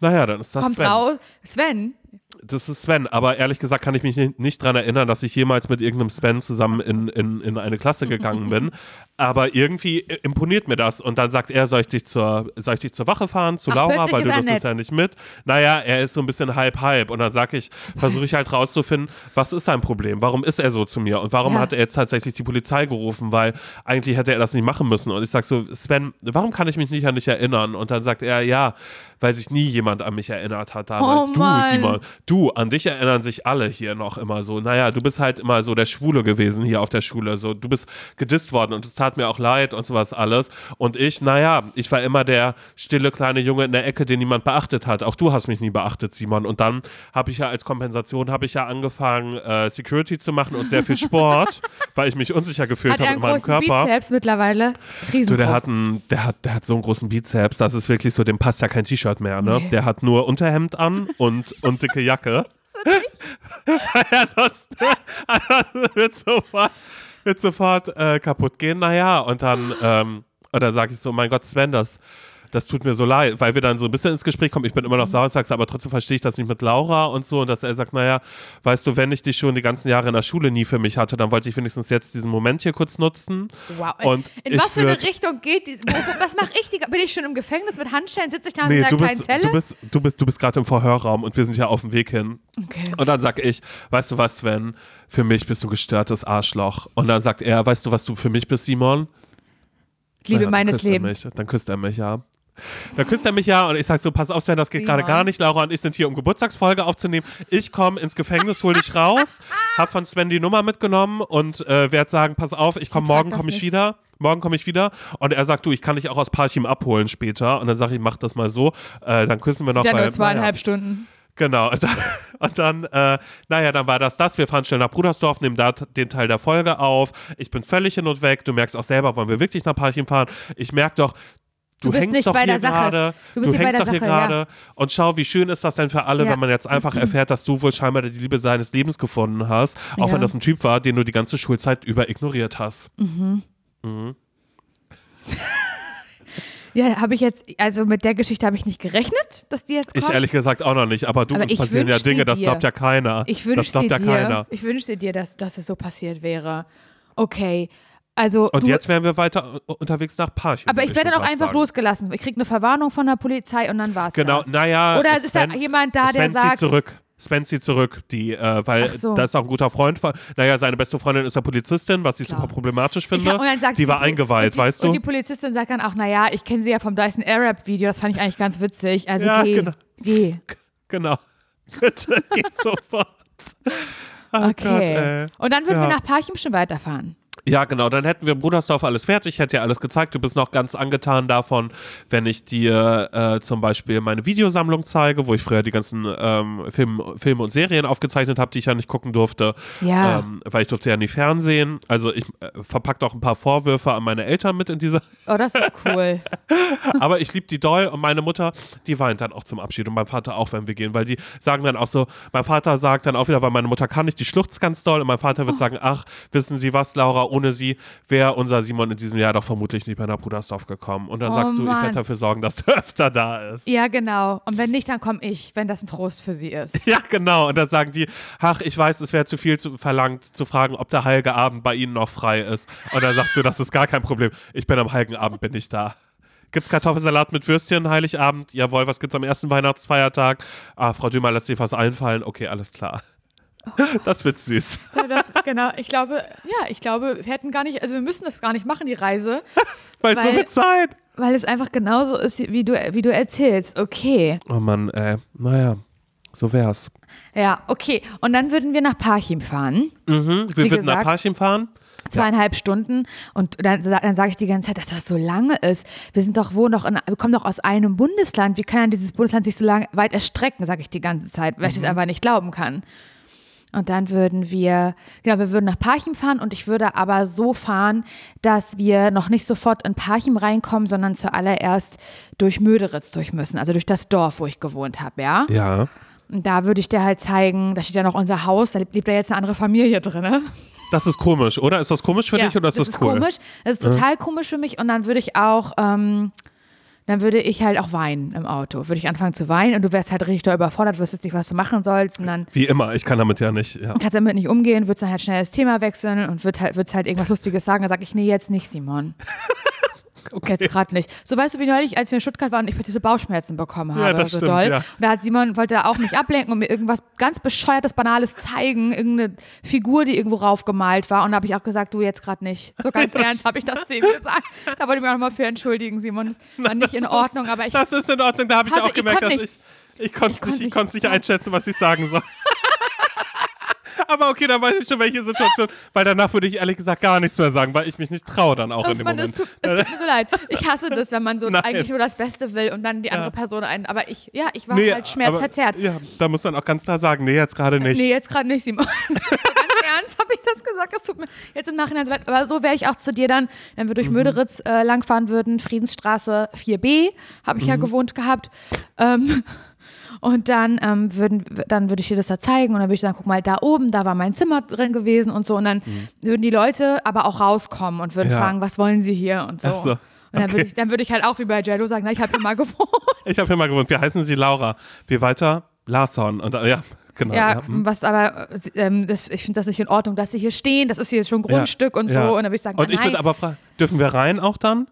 Speaker 1: Naja, dann ist das
Speaker 2: Kommt
Speaker 1: Sven.
Speaker 2: raus. Sven,
Speaker 1: Das ist Sven, aber ehrlich gesagt kann ich mich nicht, daran erinnern, dass ich jemals mit irgendeinem Sven zusammen in, in, in eine Klasse gegangen bin. Aber irgendwie imponiert mir das. Und dann sagt er, soll ich dich zur, soll ich dich zur Wache fahren, zu
Speaker 2: Ach,
Speaker 1: Laura, weil du durftest ja nicht mit. Naja, er ist so ein bisschen halb-halb. Und dann sag ich, versuche ich halt rauszufinden, was ist sein Problem? Warum ist er so zu mir? Und warum
Speaker 2: Ja.
Speaker 1: hat er jetzt tatsächlich die Polizei gerufen? Weil eigentlich hätte er das nicht machen müssen. Und ich sag so, Sven, warum kann ich mich nicht an dich erinnern? Und dann sagt er, ja, weil sich nie jemand an mich erinnert hat damals.
Speaker 2: Oh
Speaker 1: du. Simon, du, an dich erinnern sich alle hier noch immer so. Naja, du bist halt immer so der Schwule gewesen hier auf der Schule. So, du bist gedisst worden und es tat mir auch leid und sowas alles. Und ich, naja, ich war immer der stille kleine Junge in der Ecke, den niemand beachtet hat. Auch du hast mich nie beachtet, Simon. Und dann habe ich ja als Kompensation habe ich ja angefangen, äh, Security zu machen und sehr viel Sport, weil ich mich unsicher gefühlt habe in meinem Körper.
Speaker 2: Bizeps mittlerweile? Riesengroß.
Speaker 1: Du, der hat, einen, der, hat, der hat so einen großen Bizeps, das ist wirklich so, dem passt ja kein T-Shirt mehr, ne?
Speaker 2: Nee.
Speaker 1: Der hat nur Unterhemd an und, und dicke Jacke. ja, sonst wird sofort, wird sofort äh, kaputt gehen. Naja, und dann, ähm, und dann sage ich so, mein Gott, Sven, das, das tut mir so leid, weil wir dann so ein bisschen ins Gespräch kommen. Ich bin immer noch sauer und sag's, aber trotzdem verstehe ich das nicht mit Laura und so. Und dass er sagt, naja, weißt du, wenn ich dich schon die ganzen Jahre in der Schule nie für mich hatte, dann wollte ich wenigstens jetzt diesen Moment hier kurz nutzen.
Speaker 2: Wow.
Speaker 1: Und
Speaker 2: in was für eine Richtung geht die? Was mache ich? Die, bin ich schon im Gefängnis mit Handschellen? Sitze ich da in
Speaker 1: Nee,
Speaker 2: einer
Speaker 1: du
Speaker 2: kleinen
Speaker 1: bist,
Speaker 2: Zelle?
Speaker 1: du bist, du bist, du bist gerade im Vorhörraum und wir sind ja auf dem Weg hin.
Speaker 2: okay.
Speaker 1: Und dann sag ich, weißt du was, Sven, für mich bist du ein gestörtes Arschloch. Und dann sagt er, weißt du, was du für mich bist, Simon?
Speaker 2: Liebe
Speaker 1: Naja,
Speaker 2: meines Lebens.
Speaker 1: Mich. Dann küsst er mich, ja. Dann küsst er mich ja und ich sag so, pass auf, Sven, das geht gerade gar nicht. Laura und ich sind hier, um Geburtstagsfolge aufzunehmen. Ich komme ins Gefängnis, hol dich raus, hab von Sven die Nummer mitgenommen und äh, werde sagen, pass auf, ich komme morgen, komme ich
Speaker 2: nicht.
Speaker 1: wieder. Morgen komme ich wieder und er sagt, du, ich kann dich auch aus Parchim abholen später. Und dann sage ich, mach das mal so. Äh, dann küssen wir noch.
Speaker 2: Ja, nur zweieinhalb
Speaker 1: naja.
Speaker 2: Stunden.
Speaker 1: Genau, und dann, und dann äh, naja, dann war das das. Wir fahren schnell nach Brudersdorf, nehmen da den Teil der Folge auf. Ich bin völlig hin und weg. Du merkst auch selber, wollen wir wirklich nach Parchim fahren? Ich merke doch, du,
Speaker 2: Du
Speaker 1: hängst
Speaker 2: nicht
Speaker 1: doch
Speaker 2: bei
Speaker 1: hier
Speaker 2: der Sache.
Speaker 1: gerade.
Speaker 2: Du
Speaker 1: Du,
Speaker 2: hier
Speaker 1: hängst
Speaker 2: der
Speaker 1: doch hier
Speaker 2: Sache, ja.
Speaker 1: gerade. Und schau, wie schön ist das denn für alle,
Speaker 2: Ja.
Speaker 1: wenn man jetzt einfach erfährt, dass du wohl scheinbar die Liebe seines Lebens gefunden hast. Auch
Speaker 2: Ja.
Speaker 1: wenn das ein Typ war, den du die ganze Schulzeit über ignoriert hast.
Speaker 2: Ja, habe ich jetzt, also mit der Geschichte habe ich nicht gerechnet, dass die jetzt
Speaker 1: Ich
Speaker 2: kommt.
Speaker 1: ehrlich gesagt auch noch nicht, aber du,
Speaker 2: Aber
Speaker 1: uns
Speaker 2: ich
Speaker 1: passieren ja
Speaker 2: sie
Speaker 1: Dinge, das glaubt ja keiner.
Speaker 2: Ich
Speaker 1: das
Speaker 2: wünsche
Speaker 1: glaubt
Speaker 2: dir,
Speaker 1: ja keiner.
Speaker 2: ich wünschte dir, dass, dass es so passiert wäre. Okay, also
Speaker 1: Und jetzt wären wir weiter unterwegs nach Parchim.
Speaker 2: aber ich werde dann auch einfach
Speaker 1: sagen.
Speaker 2: losgelassen. Ich kriege eine Verwarnung von der Polizei und dann war's
Speaker 1: Genau,
Speaker 2: das.
Speaker 1: naja.
Speaker 2: Oder ist da jemand da, der
Speaker 1: Sven
Speaker 2: sagt-
Speaker 1: zieht zurück. Sven zieht zurück, die, äh, weil
Speaker 2: so.
Speaker 1: da ist auch ein guter Freund von. Naja, seine beste Freundin ist ja Polizistin, was ich
Speaker 2: Klar.
Speaker 1: super problematisch finde.
Speaker 2: hab- sagt
Speaker 1: die
Speaker 2: sie-
Speaker 1: war eingeweiht,
Speaker 2: und die,
Speaker 1: weißt du?
Speaker 2: Und die Polizistin sagt dann auch, naja, ich kenne sie ja vom Dyson Airwrap Video, das fand ich eigentlich ganz witzig. Also
Speaker 1: Ja,
Speaker 2: geh,
Speaker 1: genau.
Speaker 2: geh.
Speaker 1: genau. Bitte, geh sofort. Oh
Speaker 2: Okay.
Speaker 1: Gott,
Speaker 2: und dann würden
Speaker 1: Ja.
Speaker 2: wir nach Parchim schon weiterfahren.
Speaker 1: Ja, genau. Dann hätten wir in Brudersdorf alles fertig, hätte dir alles gezeigt. Du bist noch ganz angetan davon, wenn ich dir äh, zum Beispiel meine Videosammlung zeige, wo ich früher die ganzen ähm, Film, Filme und Serien aufgezeichnet habe, die ich ja nicht gucken durfte,
Speaker 2: Ja.
Speaker 1: ähm, weil ich durfte ja nie fernsehen. Also ich äh, verpacke auch ein paar Vorwürfe an meine Eltern mit in diese.
Speaker 2: Oh, das ist cool.
Speaker 1: Aber ich liebe die doll und meine Mutter, die weint dann auch zum Abschied und mein Vater auch, wenn wir gehen, weil die sagen dann auch so, mein Vater sagt dann auch wieder, weil meine Mutter kann nicht, die schluchzt ganz doll und mein Vater
Speaker 2: Oh.
Speaker 1: wird sagen, ach, wissen Sie was, Laura, ohne Sie wäre unser Simon in diesem Jahr doch vermutlich nicht mehr nach Brudersdorf gekommen. Und dann
Speaker 2: Oh,
Speaker 1: sagst du, ich
Speaker 2: Mann.
Speaker 1: werde dafür sorgen, dass der öfter da ist.
Speaker 2: ja, genau. Und wenn nicht, dann komme ich, wenn das ein Trost für sie ist.
Speaker 1: Ja, genau. Und dann sagen die, ach, ich weiß, es wäre zu viel zu, verlangt, zu fragen, ob der heilige Abend bei Ihnen noch frei ist. Und dann sagst du, das ist gar kein Problem. Ich bin am heiligen Abend, bin ich da. Gibt's Kartoffelsalat mit Würstchen, Heiligabend? Jawohl, was gibt's am ersten Weihnachtsfeiertag? Ah, Frau Dümmer lässt sich was einfallen. Okay, alles klar. Das wird süß.
Speaker 2: Ja, das, genau. Ich glaube, ja, ich glaube, wir hätten gar nicht, also wir müssen das gar nicht machen, die Reise,
Speaker 1: Weil es so
Speaker 2: Weil-
Speaker 1: wird sein.
Speaker 2: weil es einfach genauso ist, wie du, wie du erzählst. Okay.
Speaker 1: Oh Mann, ey. Naja, so wär's.
Speaker 2: Ja, okay. Und dann würden wir nach Parchim fahren.
Speaker 1: Mhm. Wir
Speaker 2: Wie
Speaker 1: würden nach
Speaker 2: gesagt-
Speaker 1: Parchim fahren.
Speaker 2: zweieinhalb Stunden und dann, dann sage ich die ganze Zeit, dass das so lange ist. Wir sind doch wohnen doch in, wir kommen doch aus einem Bundesland. Wie kann dann dieses Bundesland sich so lang weit erstrecken, sage ich die ganze Zeit, weil ich
Speaker 1: Mhm.
Speaker 2: das einfach nicht glauben kann. Und dann würden wir, genau, wir würden nach Parchim fahren und ich würde aber so fahren, dass wir noch nicht sofort in Parchim reinkommen, sondern zuallererst durch Möderitz durch müssen, also durch das Dorf, wo ich gewohnt habe, ja.
Speaker 1: Ja.
Speaker 2: Und da würde ich dir halt zeigen, da steht ja noch unser Haus, da lebt ja jetzt eine andere Familie drin. ne?
Speaker 1: Das ist komisch, oder? Ist das komisch für
Speaker 2: ja,
Speaker 1: dich oder ist das,
Speaker 2: das ist
Speaker 1: cool?
Speaker 2: komisch. Das ist total komisch für mich und dann würde ich auch, ähm, dann würde ich halt auch weinen im Auto. Würde ich anfangen zu weinen und du wärst halt richtig überfordert, wüsstest nicht, was du machen sollst und dann
Speaker 1: Wie immer, ich kann damit ja nicht. Ja.
Speaker 2: kannst damit nicht umgehen, würdest dann halt schnell das Thema wechseln und würd halt, würdest halt irgendwas Lustiges sagen. Dann sage ich, nee, jetzt nicht, Simon. Jetzt gerade nicht. So weißt du, wie neulich, als wir in Stuttgart waren und ich diese Bauchschmerzen bekommen habe,
Speaker 1: Ja, das
Speaker 2: so
Speaker 1: stimmt,
Speaker 2: doll.
Speaker 1: ja.
Speaker 2: Und da hat Simon, wollte er auch mich ablenken und mir irgendwas ganz bescheuertes, banales zeigen, irgendeine Figur, die irgendwo raufgemalt war. Und da habe ich auch gesagt, du jetzt gerade nicht. So ganz ernst habe ich das zu ihm gesagt. Da wollte ich mich auch nochmal für entschuldigen, Simon. Das war nicht in
Speaker 1: Das
Speaker 2: Ordnung,
Speaker 1: ist,
Speaker 2: aber ich
Speaker 1: Das ist in Ordnung, da habe ich
Speaker 2: Hasse,
Speaker 1: auch
Speaker 2: ich
Speaker 1: gemerkt,
Speaker 2: konnt
Speaker 1: dass ich. Ich konnte es nicht, ich
Speaker 2: nicht.
Speaker 1: nicht einschätzen, was ich sagen soll. Aber okay, dann weiß ich schon, welche Situation. Weil danach würde ich ehrlich gesagt gar nichts mehr sagen, weil ich mich nicht traue dann auch in
Speaker 2: Muss
Speaker 1: dem Moment.
Speaker 2: es, tut, es tut mir so leid. Ich hasse das, wenn man so
Speaker 1: Nein.
Speaker 2: eigentlich nur das Beste will und dann die andere Person ein. Aber ich, ja, ich war
Speaker 1: Nee,
Speaker 2: halt schmerzverzerrt.
Speaker 1: Aber, ja, da muss man auch ganz klar sagen, nee, jetzt gerade nicht.
Speaker 2: Nee, jetzt gerade nicht, Simon. so ganz ernst habe ich das gesagt. Das tut mir jetzt im Nachhinein so leid. Aber so wäre ich auch zu dir dann, wenn wir durch
Speaker 1: Mhm.
Speaker 2: Möderitz äh, langfahren würden, Friedensstraße 4b, habe ich ja
Speaker 1: Mhm.
Speaker 2: gewohnt gehabt. Ähm, und dann ähm, würden, dann würde ich dir das da zeigen und dann würde ich sagen, guck mal, da oben, da war mein Zimmer drin gewesen und so. Und dann würden die Leute aber auch rauskommen und würden
Speaker 1: Mhm. Ja.
Speaker 2: fragen, was wollen sie hier und so.
Speaker 1: So,
Speaker 2: Und dann
Speaker 1: okay.
Speaker 2: würde ich, dann würde ich halt auch wie bei Jello sagen, na, ich habe hier mal gewohnt.
Speaker 1: Ich habe immer gewohnt, wir heißen sie Laura. Wie weiter? Larsson. Und, äh, ja, genau.
Speaker 2: Ja,
Speaker 1: ja. hm.
Speaker 2: was aber, äh, ähm, das, ich finde das nicht in Ordnung, dass sie hier stehen, das ist hier schon Grundstück und so.
Speaker 1: Ja.
Speaker 2: Und dann würde ich sagen,
Speaker 1: Und ich
Speaker 2: nein,
Speaker 1: würde aber fragen, dürfen wir rein auch dann?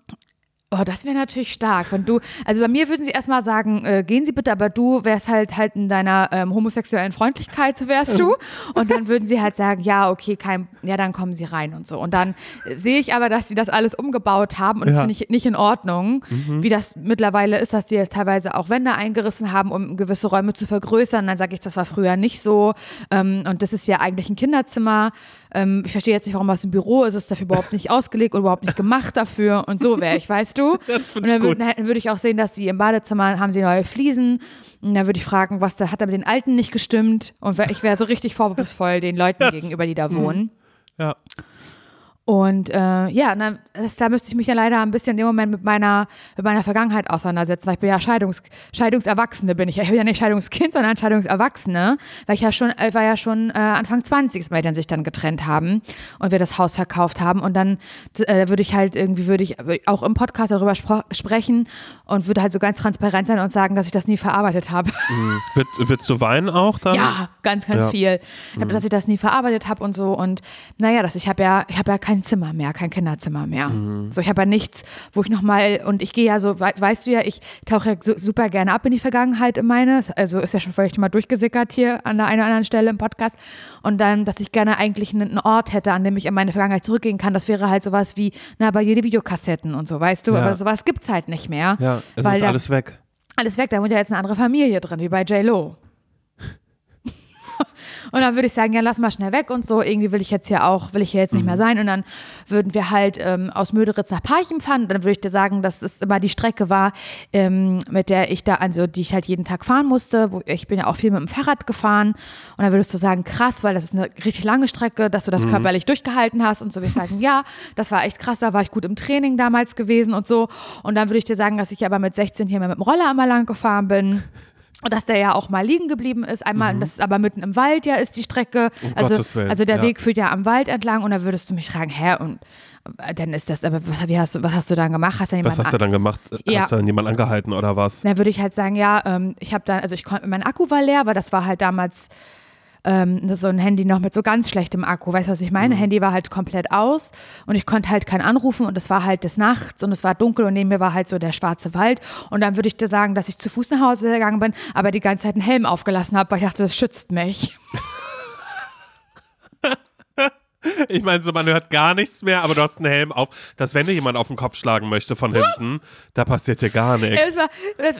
Speaker 2: Oh, das wäre natürlich stark, wenn du, also bei mir würden sie erstmal sagen, äh, gehen Sie bitte, aber du wärst halt halt in deiner ähm, homosexuellen Freundlichkeit, so wärst du. Und dann würden sie halt sagen, ja, okay, kein, ja, dann kommen sie rein und so. Und dann äh, sehe ich aber, dass sie das alles umgebaut haben und das
Speaker 1: Ja. Mhm.
Speaker 2: finde ich nicht in Ordnung, wie das mittlerweile ist, dass sie teilweise auch Wände eingerissen haben, um gewisse Räume zu vergrößern. Dann sage ich, das war früher nicht so. Ähm, und das ist ja eigentlich ein Kinderzimmer. Ähm, ich verstehe jetzt nicht, warum aus dem Büro ist es dafür überhaupt nicht ausgelegt und überhaupt nicht gemacht dafür. Und so wäre ich, weißt du?
Speaker 1: Das
Speaker 2: und dann würde würd ich auch sehen, dass sie im Badezimmer haben sie neue Fliesen. Und dann würde ich fragen, was da hat da mit den Alten nicht gestimmt? Und ich wäre so richtig vorwurfsvoll den Leuten gegenüber, die da wohnen.
Speaker 1: Ja.
Speaker 2: Und äh, ja, dann, das, da müsste ich mich ja leider ein bisschen in dem Moment mit meiner, mit meiner Vergangenheit auseinandersetzen, weil ich bin ja Scheidungs, Scheidungserwachsene bin ich. Ich bin ja nicht Scheidungskind, sondern Scheidungserwachsene, weil ich ja schon, ich war ja schon äh, Anfang 20, als meine Eltern sich dann getrennt haben und wir das Haus verkauft haben. Und dann äh, würde ich halt irgendwie, würde ich auch im Podcast darüber sprechen und würde halt so ganz transparent sein und sagen, dass ich das nie verarbeitet habe.
Speaker 1: Hm. Wird, willst du weinen auch dann?
Speaker 2: Ja, ganz, ganz
Speaker 1: Ja.
Speaker 2: viel. Dass ich das nie verarbeitet habe und so. Und naja, dass ich habe ja, ich habe ja kein Zimmer mehr, kein Kinderzimmer mehr. So, ich habe ja nichts, wo ich nochmal, und ich gehe ja so, wei- weißt du ja, ich tauche ja so, super gerne ab in die Vergangenheit in meine. Also ist ja schon völlig mal durchgesickert hier an der einen oder anderen Stelle im Podcast. Und dann, dass ich gerne eigentlich einen, Ort hätte, an dem ich in meine Vergangenheit zurückgehen kann. Das wäre halt sowas wie, na, bei jede Videokassetten und so, weißt du?
Speaker 1: Ja.
Speaker 2: Aber sowas gibt's halt nicht mehr.
Speaker 1: Ja, es
Speaker 2: weil
Speaker 1: ist
Speaker 2: da-
Speaker 1: alles weg.
Speaker 2: alles weg, da wohnt ja jetzt eine andere Familie drin, wie bei J-Lo. Und dann würde ich sagen, ja, lass mal schnell weg und so. Irgendwie will ich jetzt hier auch, will ich hier jetzt nicht mehr
Speaker 1: Mhm.
Speaker 2: sein. Und dann würden wir halt ähm, aus Möderitz nach Parchim fahren. Und dann würde ich dir sagen, dass es immer die Strecke war, ähm, mit der ich da, also die ich halt jeden Tag fahren musste. Ich bin ja auch viel mit dem Fahrrad gefahren. Und dann würdest du sagen, krass, weil das ist eine richtig lange Strecke, dass du
Speaker 1: Mhm.
Speaker 2: das körperlich durchgehalten hast. Und so würde ich sagen, ja, das war echt krass, da war ich gut im Training damals gewesen und so. Und dann würde ich dir sagen, dass ich aber mit 16 hier mal mit dem Roller einmal lang gefahren bin. Und dass der ja auch mal liegen geblieben ist, einmal, und das ist aber mitten im Wald ja ist die Strecke.
Speaker 1: Um
Speaker 2: also, also der
Speaker 1: ja.
Speaker 2: Weg führt ja am Wald entlang und da würdest du mich fragen, hä, und äh, dann ist das, aber was, wie hast du, was hast du dann gemacht? Hast du
Speaker 1: Was hast du dann gemacht?
Speaker 2: Ja.
Speaker 1: Hast du dann jemanden angehalten oder was?
Speaker 2: dann würde ich halt sagen, ja, ähm, ich habe dann, also ich konnte, mein Akku war leer, weil das war halt damals ähm, so ein Handy noch mit so ganz schlechtem Akku. Weißt du, was ich meine? Handy war halt komplett aus und ich konnte halt keinen anrufen und es war halt des Nachts und es war dunkel und neben mir war halt so der schwarze Wald. Und dann würde ich dir sagen, dass ich zu Fuß nach Hause gegangen bin, aber die ganze Zeit einen Helm aufgelassen habe, weil ich dachte, das schützt mich.
Speaker 1: Ich meine, so man hört gar nichts mehr, aber du hast einen Helm auf, dass wenn dir jemand auf den Kopf schlagen möchte von hinten, da passiert dir gar nichts.
Speaker 2: War,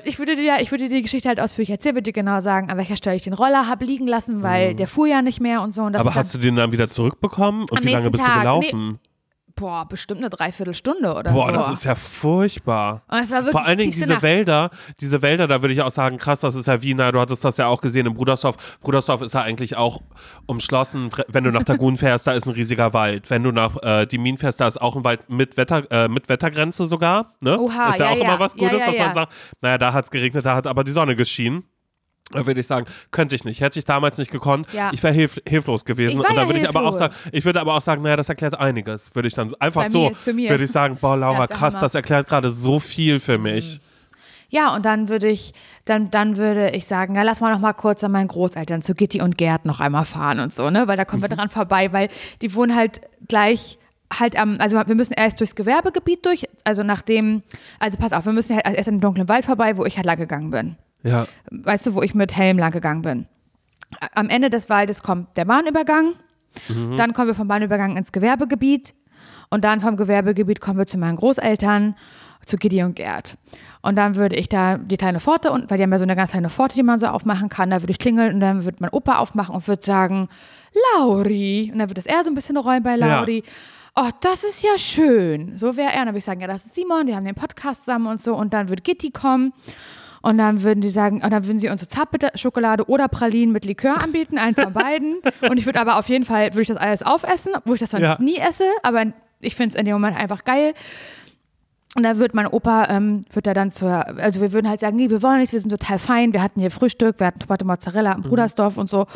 Speaker 2: ich würde dir ich würde dir die Geschichte halt ausführlich erzählen, würde dir genau sagen, an welcher Stelle ich den Roller habe liegen lassen, weil der fuhr ja nicht mehr und so. Und
Speaker 1: Mhm. Aber hast du den dann wieder zurückbekommen? Und wie lange bist
Speaker 2: Tag.
Speaker 1: du gelaufen?
Speaker 2: Boah, bestimmt eine Dreiviertelstunde oder
Speaker 1: Boah,
Speaker 2: so.
Speaker 1: das ist ja furchtbar.
Speaker 2: Und es war wirklich
Speaker 1: Vor allen Dingen diese. Wälder, diese Wälder, da würde ich auch sagen, krass, das ist ja wie, na, du hattest das ja auch gesehen in Brudersdorf. Brudersdorf ist ja eigentlich auch umschlossen. Wenn du nach Dagun fährst, da ist ein riesiger Wald. Wenn du nach äh, Diemin fährst, da ist auch ein Wald mit, Wetter, äh, mit Wettergrenze sogar. Ne?
Speaker 2: Oha,
Speaker 1: ist ja,
Speaker 2: ja,
Speaker 1: auch
Speaker 2: ja.
Speaker 1: immer was Gutes,
Speaker 2: ja,
Speaker 1: dass man sagt, naja, da hat es geregnet, da hat aber die Sonne geschienen. Da würde ich sagen, könnte ich nicht. Hätte ich damals nicht gekonnt.
Speaker 2: Ja.
Speaker 1: Ich wäre hilf hilflos gewesen. Und dann würde ich aber auch sagen, ich würde aber auch sagen, naja, das erklärt einiges. Würde ich dann einfach
Speaker 2: Bei
Speaker 1: so,
Speaker 2: mir,
Speaker 1: würde ich sagen, boah, Laura,
Speaker 2: der
Speaker 1: krass,
Speaker 2: Hammer.
Speaker 1: das erklärt gerade so viel für mich.
Speaker 2: Ja, und dann würde ich, dann, dann würde ich sagen, ja, lass mal noch mal kurz an meinen Großeltern zu Gitti und Gerd noch einmal fahren und so, ne? Weil da kommen wir dran vorbei, weil die wohnen halt gleich halt am, also wir müssen erst durchs Gewerbegebiet durch, also nachdem, also pass auf, wir müssen halt erst in den dunklen Wald vorbei, wo ich halt lang gegangen bin.
Speaker 1: Ja.
Speaker 2: Weißt du, wo ich mit Helm lang gegangen bin. Am Ende des Waldes kommt der Bahnübergang, dann kommen wir vom Bahnübergang ins Gewerbegebiet und dann vom Gewerbegebiet kommen wir zu meinen Großeltern, zu Giddy und Gerd. Und dann würde ich da die kleine Pforte, und, weil die haben ja so eine ganz kleine Pforte, die man so aufmachen kann, da würde ich klingeln und dann würde mein Opa aufmachen und würde sagen, Lauri. Und dann wird das er so ein bisschen rollen bei
Speaker 1: Ja.
Speaker 2: Lauri. Oh, das ist ja schön. So wäre er. Und dann würde ich sagen, ja, das ist Simon, wir haben den Podcast zusammen und so. Und dann würde Gitti kommen. Und dann würden die sagen, und dann würden sie uns so Zartbitterschokolade oder Pralinen mit Likör anbieten, eins von beiden. Und ich würde aber auf jeden Fall, würde ich das alles aufessen, wo ich das sonst
Speaker 1: Ja.
Speaker 2: nie esse, aber ich finde es in dem Moment einfach geil. Und da wird mein Opa, ähm, wird er dann zur, also wir würden halt sagen, nee, wir wollen nichts, wir sind total fein, wir hatten hier Frühstück, wir hatten Tomate Mozzarella
Speaker 1: Mhm.
Speaker 2: am Brudersdorf und so.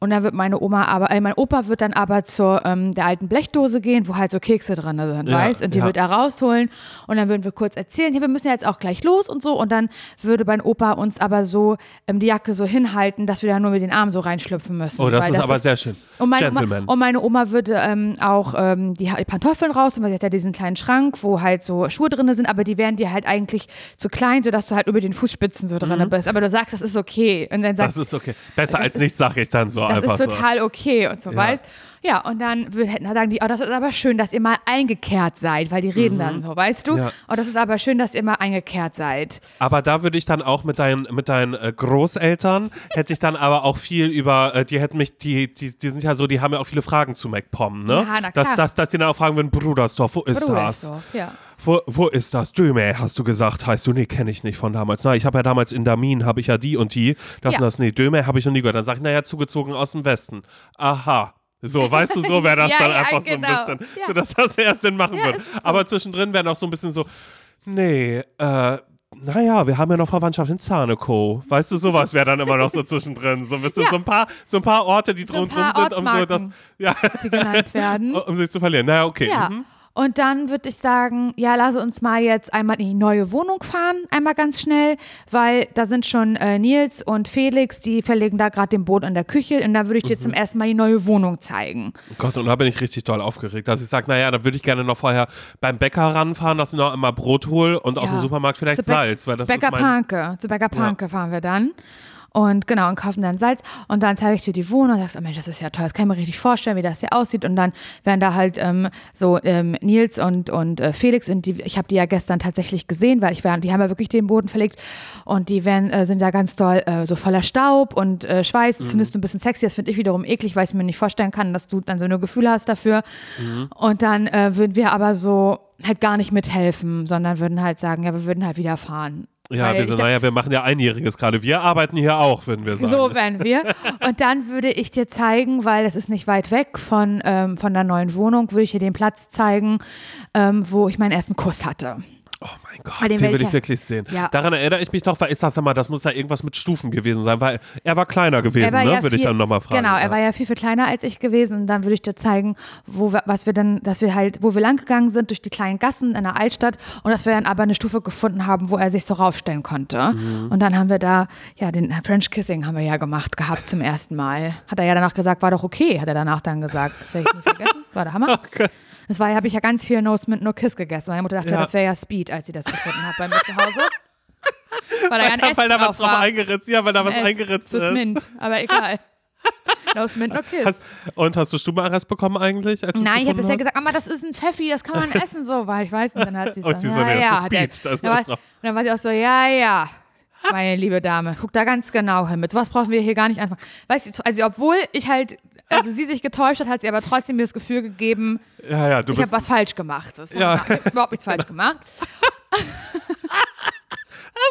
Speaker 2: Und dann wird meine Oma aber, äh, mein Opa wird dann aber zur ähm, der alten Blechdose gehen, wo halt so Kekse drin sind,
Speaker 1: Ja,
Speaker 2: weißt? Und die
Speaker 1: ja.
Speaker 2: wird er rausholen und dann würden wir kurz erzählen, hier, wir müssen ja jetzt auch gleich los und so. Und dann würde mein Opa uns aber so ähm, die Jacke so hinhalten, dass wir da nur mit den Armen so reinschlüpfen müssen.
Speaker 1: Oh, das ist aber sehr schön.
Speaker 2: und meine,
Speaker 1: Gentleman.
Speaker 2: Oma, und meine Oma würde ähm, auch ähm, die Pantoffeln raus, weil sie hat ja diesen kleinen Schrank, wo halt so Schuhe drin sind, aber die wären dir halt eigentlich zu klein, sodass du halt über den Fußspitzen so drin bist. Aber du sagst, das ist okay. Und dann
Speaker 1: Mhm. das
Speaker 2: sagst
Speaker 1: ist okay. Besser
Speaker 2: das
Speaker 1: als
Speaker 2: ist-
Speaker 1: nichts, sag ich dann so
Speaker 2: das
Speaker 1: einfach
Speaker 2: ist total okay und so,
Speaker 1: Ja.
Speaker 2: weißt Ja, und dann würden, hätten- sagen die, oh, das ist aber schön, dass ihr mal eingekehrt seid, weil die reden dann so, weißt du?
Speaker 1: Mhm. Ja.
Speaker 2: Oh, das ist aber schön, dass ihr mal eingekehrt seid.
Speaker 1: so. Aber da würde ich dann auch mit deinen, mit deinen äh, Großeltern, hätte ich dann aber auch viel über, äh, die hätten mich, die, die, die sind ja so, die haben ja auch viele Fragen zu MacPom, ne?
Speaker 2: Ja, na
Speaker 1: dass,
Speaker 2: klar.
Speaker 1: dass, dass die dann auch fragen würden, Brudersdorf, wo ist das?
Speaker 2: Brudersdorf, ja.
Speaker 1: Wo, wo ist das? Döme, hast du gesagt, heißt du? Nee, kenne ich nicht von damals. Na, ich habe ja damals in Damin, habe ich ja die und die. Das
Speaker 2: Ja.
Speaker 1: und das, nee, Döme habe ich noch nie gehört. Dann sage ich, naja, zugezogen aus dem Westen. Aha. So, weißt du, so wäre das
Speaker 2: Ja,
Speaker 1: dann
Speaker 2: ja,
Speaker 1: einfach
Speaker 2: genau.
Speaker 1: so ein bisschen,
Speaker 2: Ja.
Speaker 1: so dass das erst Sinn machen würde.
Speaker 2: so.
Speaker 1: Aber zwischendrin wäre noch so ein bisschen so, nee, äh, naja, wir haben ja noch Verwandtschaft in Zanekow. Weißt du, sowas wäre dann immer noch so zwischendrin. So ein bisschen
Speaker 2: Ja.
Speaker 1: so, ein paar, so ein paar Orte, die
Speaker 2: So
Speaker 1: drumherum
Speaker 2: paar
Speaker 1: sind, um so das, ja,
Speaker 2: Die genannt werden.
Speaker 1: um sich zu verlieren. Naja, okay.
Speaker 2: Ja.
Speaker 1: Mhm.
Speaker 2: Und dann würde ich sagen, ja, lass uns mal jetzt einmal in die neue Wohnung fahren, einmal ganz schnell, weil da sind schon äh, Nils und Felix, die verlegen da gerade den Boot in der Küche und dann würde ich dir
Speaker 1: Mhm.
Speaker 2: zum ersten Mal die neue Wohnung zeigen.
Speaker 1: Gott, und da bin ich richtig doll aufgeregt, dass ich sage, naja, dann würde ich gerne noch vorher beim Bäcker ranfahren, dass ich noch einmal Brot hole und aus
Speaker 2: Ja.
Speaker 1: dem Supermarkt vielleicht Salz, weil das
Speaker 2: Bäcker
Speaker 1: ist mein...
Speaker 2: Panke, zu Bäcker Panke fahren wir dann. Und genau, und kaufen dann Salz. Und dann zeige ich dir die Wohnung und sagst, oh Mensch, das ist ja toll, das kann ich mir richtig vorstellen, wie das hier aussieht. Und dann werden da halt ähm, so ähm, Nils und, und äh, Felix, und die, ich habe die ja gestern tatsächlich gesehen, weil ich war, die haben ja wirklich den Boden verlegt und die werden, äh, sind da ganz doll äh, so voller Staub und äh, Schweiß. Das findest du ein bisschen sexy, das finde ich wiederum eklig, weil ich mir nicht vorstellen kann, dass du dann so eine Gefühle hast dafür. Und dann äh, würden wir aber so halt gar nicht mithelfen, sondern würden halt sagen, ja, wir würden halt wieder fahren.
Speaker 1: Ja, wir
Speaker 2: da-
Speaker 1: naja, wir machen ja Einjähriges gerade. Wir arbeiten hier auch, würden wir sagen.
Speaker 2: So werden wir. Und dann würde ich dir zeigen, weil es ist nicht weit weg von, ähm, von der neuen Wohnung, würde ich dir den Platz zeigen, ähm, wo ich meinen ersten Kuss hatte.
Speaker 1: Oh mein Gott,
Speaker 2: den
Speaker 1: den,
Speaker 2: will ich
Speaker 1: ich
Speaker 2: ja-
Speaker 1: wirklich sehen.
Speaker 2: Ja.
Speaker 1: Daran erinnere ich mich noch, weil ich sag mal, das muss ja irgendwas mit Stufen gewesen sein, weil er war kleiner gewesen, ne? würde ich dann nochmal fragen.
Speaker 2: Genau, er
Speaker 1: ja.
Speaker 2: war ja viel, viel kleiner als ich gewesen. Und dann würde ich dir zeigen, wo wir, was wir dann, dass wir halt, wo wir lang gegangen sind durch die kleinen Gassen in der Altstadt und dass wir dann aber eine Stufe gefunden haben, wo er sich so raufstellen konnte.
Speaker 1: Mhm.
Speaker 2: Und dann haben wir da, ja, den French Kissing haben wir ja gemacht gehabt zum ersten Mal. Hat er ja danach gesagt, war doch okay, hat er danach dann gesagt. Das werde ich nie vergessen. War der Hammer. Das war, habe ich ja ganz viel No Mint No Kiss gegessen. Meine Mutter dachte,
Speaker 1: Ja.
Speaker 2: das wäre ja Speed, als sie das gefunden hat bei mir zu Hause. Weil da ja ein S
Speaker 1: weil da was
Speaker 2: drauf war.
Speaker 1: eingeritzt, ja, weil da was
Speaker 2: S
Speaker 1: eingeritzt
Speaker 2: fürs
Speaker 1: ist.
Speaker 2: Mint, aber egal. No Mint, no Kiss.
Speaker 1: Hast, und hast du Stubenarrest bekommen eigentlich?
Speaker 2: Nein, ich habe bisher gesagt, aber das ist ein Pfeffi, das kann man essen, so, weil ich weiß. Und dann hat sie
Speaker 1: sie so,
Speaker 2: ja, ja, er-
Speaker 1: Speed, da ist
Speaker 2: dann
Speaker 1: was
Speaker 2: war,
Speaker 1: drauf.
Speaker 2: Und dann war sie auch so, ja, ja, meine liebe Dame, guck da ganz genau hin. Mit was brauchen wir hier gar nicht anfangen. Weißt du, also obwohl ich halt, also sie sich getäuscht hat, hat sie aber trotzdem mir das Gefühl gegeben,
Speaker 1: Ja, ja, du
Speaker 2: ich habe was falsch gemacht. Das
Speaker 1: Ja.
Speaker 2: ich hab überhaupt nichts falsch gemacht.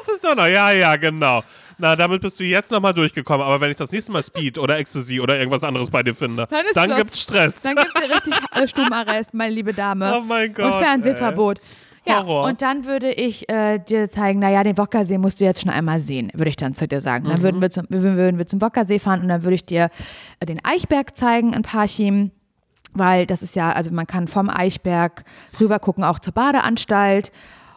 Speaker 1: Das ist doch noch, ja, ja, genau. Na, damit bist du jetzt nochmal durchgekommen. Aber wenn ich das nächste Mal Speed oder Ecstasy oder irgendwas anderes bei dir finde,
Speaker 2: Dann
Speaker 1: dann
Speaker 2: Schluss.
Speaker 1: gibt's Stress.
Speaker 2: Dann gibt es richtig Stubenarrest, meine liebe Dame.
Speaker 1: Oh mein Gott,
Speaker 2: Und Fernsehverbot. Ja,
Speaker 1: Horror.
Speaker 2: und dann würde ich äh, dir zeigen, naja, den Wockersee musst du jetzt schon einmal sehen, würde ich dann zu dir sagen. Dann würden, wir zum, würden wir zum Wockersee fahren und dann würde ich dir äh, den Eichberg zeigen in Parchim, weil das ist ja, also man kann vom Eichberg rüber gucken, auch zur Badeanstalt.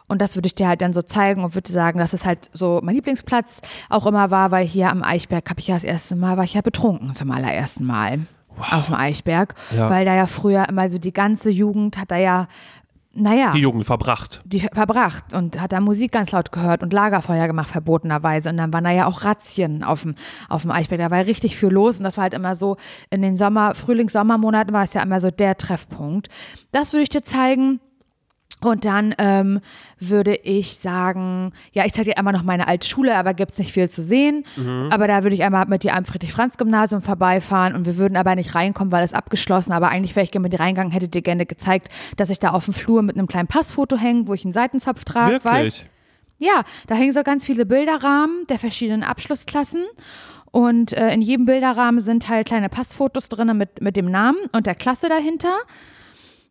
Speaker 2: Und das würde ich dir halt dann so zeigen und würde sagen, dass es halt so mein Lieblingsplatz auch immer war, weil hier am Eichberg habe ich ja das erste Mal, war ich ja betrunken zum allerersten Mal auf dem Eichberg,
Speaker 1: Ja.
Speaker 2: weil da ja früher immer so die ganze Jugend hat da ja, naja
Speaker 1: Die Jugend verbracht.
Speaker 2: die verbracht und hat da Musik ganz laut gehört und Lagerfeuer gemacht, verbotenerweise. Und dann waren da ja auch Razzien auf dem, auf dem Eichberg. Da war ja richtig viel los und das war halt immer so, in den Sommer, Frühlings-Sommermonaten war es ja immer so der Treffpunkt. Das würde ich dir zeigen. Und dann ähm, würde ich sagen, ja, ich zeige dir einmal noch meine alte Schule, aber gibt es nicht viel zu sehen. Aber da würde ich einmal mit dir am Friedrich-Franz-Gymnasium vorbeifahren und wir würden aber nicht reinkommen, weil es abgeschlossen. Aber eigentlich wäre ich gerne mit dir reingegangen, hätte dir gerne gezeigt, dass ich da auf dem Flur mit einem kleinen Passfoto hänge, wo ich einen Seitenzopf trage,
Speaker 1: Wirklich?
Speaker 2: ja, da hängen so ganz viele Bilderrahmen der verschiedenen Abschlussklassen. Und äh, in jedem Bilderrahmen sind halt kleine Passfotos drin mit, mit dem Namen und der Klasse dahinter.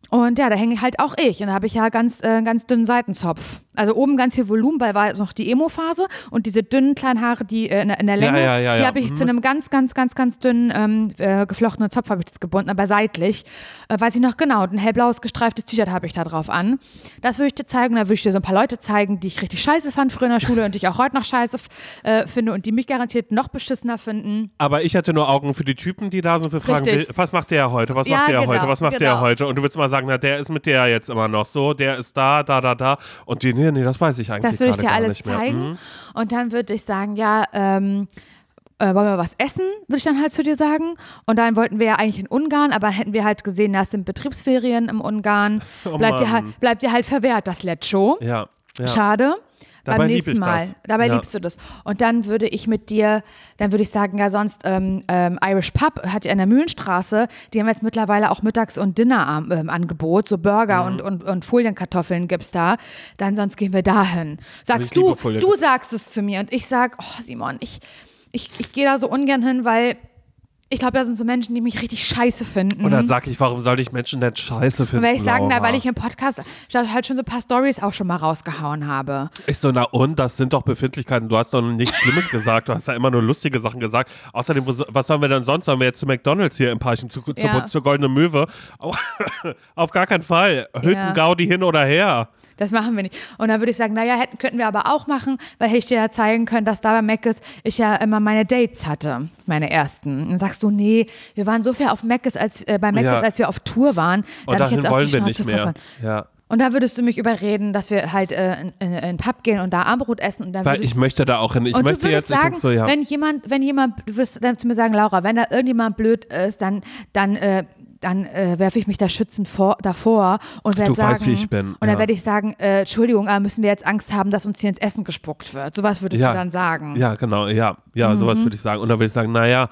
Speaker 2: Und ja, da hänge halt auch ich. Und da habe ich ja ganz, äh, ganz dünnen Seitenzopf. Also oben ganz viel Volumen, weil war jetzt noch die Emo-Phase. Und diese dünnen kleinen Haare, die äh, in, der- in der
Speaker 1: Ja,
Speaker 2: Länge,
Speaker 1: ja, ja,
Speaker 2: die habe ich
Speaker 1: Mhm.
Speaker 2: zu einem ganz, ganz, ganz, ganz dünnen ähm, äh, geflochtenen Zopf habe ich das gebunden, aber seitlich. Äh, weiß ich noch genau. Und ein hellblaues gestreiftes T-Shirt habe ich da drauf an. Das würde ich dir zeigen. Da würde ich dir so ein paar Leute zeigen, die ich richtig scheiße fand früher in der Schule und die ich auch heute noch scheiße äh, finde und die mich garantiert noch beschissener finden.
Speaker 1: Aber ich hatte nur Augen für die Typen, die da sind. Wir fragen, will- was macht der heute? Was macht der
Speaker 2: genau,
Speaker 1: heute? Was macht der
Speaker 2: genau.
Speaker 1: heute? Und du würdest mal sagen, na, der ist mit der jetzt immer noch so, der ist da, da, da, da. Und die, nee, nee, das weiß ich eigentlich
Speaker 2: Das würde ich dir alles zeigen.
Speaker 1: Mhm.
Speaker 2: Und dann würde ich sagen, ja, ähm, äh, wollen wir was essen, würde ich dann halt zu dir sagen. Und dann wollten wir ja eigentlich in Ungarn, aber hätten wir halt gesehen, das sind Betriebsferien im Ungarn.
Speaker 1: Oh
Speaker 2: bleibt, dir
Speaker 1: Mann.
Speaker 2: halt, bleibt dir halt verwehrt, das Lecho.
Speaker 1: Ja, ja.
Speaker 2: Schade.
Speaker 1: Dabei
Speaker 2: Beim
Speaker 1: lieb
Speaker 2: nächsten
Speaker 1: ich
Speaker 2: Mal.
Speaker 1: das.
Speaker 2: Dabei
Speaker 1: Ja.
Speaker 2: liebst du das. Und dann würde ich mit dir, dann würde ich sagen, ja, sonst ähm, ähm, Irish Pub hat ja in der Mühlenstraße, die haben jetzt mittlerweile auch Mittags- und Dinner-Angebot, so Burger
Speaker 1: Mhm.
Speaker 2: und, und, und Folienkartoffeln gibt's da. Dann sonst gehen wir dahin. Sagst du, du sagst es zu mir und ich sag, oh Simon, ich, ich, ich gehe da so ungern hin, weil ich glaube, da sind so Menschen, die mich richtig scheiße finden.
Speaker 1: Und dann sag ich, warum soll ich Menschen denn scheiße finden?
Speaker 2: wenn ich sagen, na, weil ich im Podcast halt schon so ein paar Stories auch schon mal rausgehauen habe.
Speaker 1: Ich so, na und, das sind doch Befindlichkeiten. Du hast doch nichts Schlimmes gesagt. Du hast ja immer nur lustige Sachen gesagt. Außerdem, was sollen wir denn sonst? Sollen wir jetzt zu McDonalds hier im Parchen, zu, zu,
Speaker 2: Ja.
Speaker 1: zur Goldenen Möwe? Auf, auf gar keinen Fall. Hütten-Gaudi hin oder her.
Speaker 2: Das machen wir nicht. Und dann würde ich sagen, naja, hätten, könnten wir aber auch machen, weil hätte ich dir ja zeigen können, dass da bei Meckes ich ja immer meine Dates hatte, meine ersten. Und dann sagst du, nee, wir waren so viel auf Meckes, als, äh, bei Meckes,
Speaker 1: Ja.
Speaker 2: als wir auf Tour waren. Da
Speaker 1: Und
Speaker 2: ich
Speaker 1: dahin
Speaker 2: jetzt auch
Speaker 1: wollen
Speaker 2: die
Speaker 1: wir nicht mehr.
Speaker 2: von.
Speaker 1: Ja.
Speaker 2: Und da würdest du mich überreden, dass wir halt äh, in, in, in den Pub gehen und da Armbrot essen. Und dann
Speaker 1: Weil
Speaker 2: würdest
Speaker 1: ich möchte da auch hin. Ich
Speaker 2: und
Speaker 1: möchte
Speaker 2: du würdest
Speaker 1: jetzt,
Speaker 2: sagen,
Speaker 1: so, ja.
Speaker 2: wenn jemand, wenn jemand, du wirst dann zu mir sagen, Laura, wenn da irgendjemand blöd ist, dann, dann, äh, dann äh, werfe ich mich da schützend vor, davor und werde sagen,
Speaker 1: weißt, wie ich bin,
Speaker 2: und dann
Speaker 1: ja.
Speaker 2: werde ich sagen, äh, Entschuldigung, aber müssen wir jetzt Angst haben, dass uns hier ins Essen gespuckt wird? Sowas würdest
Speaker 1: ja.
Speaker 2: du dann sagen.
Speaker 1: Ja, genau, ja. Ja, sowas
Speaker 2: Mhm.
Speaker 1: würde ich sagen. Und dann würde ich sagen, naja,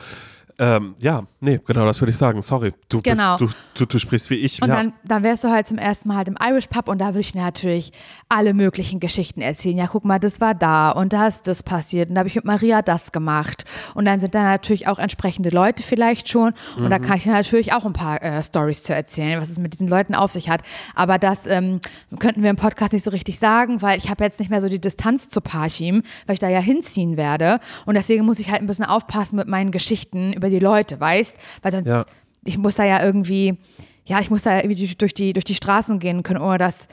Speaker 1: ähm, ja, nee, genau, das würde ich sagen. Sorry, du,
Speaker 2: Genau.
Speaker 1: bist, du, du, du sprichst wie ich.
Speaker 2: Und
Speaker 1: ja.
Speaker 2: dann, dann wärst du halt zum ersten Mal halt im Irish Pub und da würde ich natürlich alle möglichen Geschichten erzählen. Ja, guck mal, das war da und da ist das passiert und da habe ich mit Maria das gemacht. Und dann sind da natürlich auch entsprechende Leute vielleicht schon und
Speaker 1: Mhm.
Speaker 2: da kann ich natürlich auch ein paar äh, Stories zu erzählen, was es mit diesen Leuten auf sich hat. Aber das ähm, könnten wir im Podcast nicht so richtig sagen, weil ich habe jetzt nicht mehr so die Distanz zu Parchim, weil ich da ja hinziehen werde. Und deswegen muss ich halt ein bisschen aufpassen mit meinen Geschichten über die Leute, weißt? Weil sonst
Speaker 1: Ja.
Speaker 2: ich muss da ja irgendwie, ja, ich muss da irgendwie durch die, durch die Straßen gehen können, ohne dass,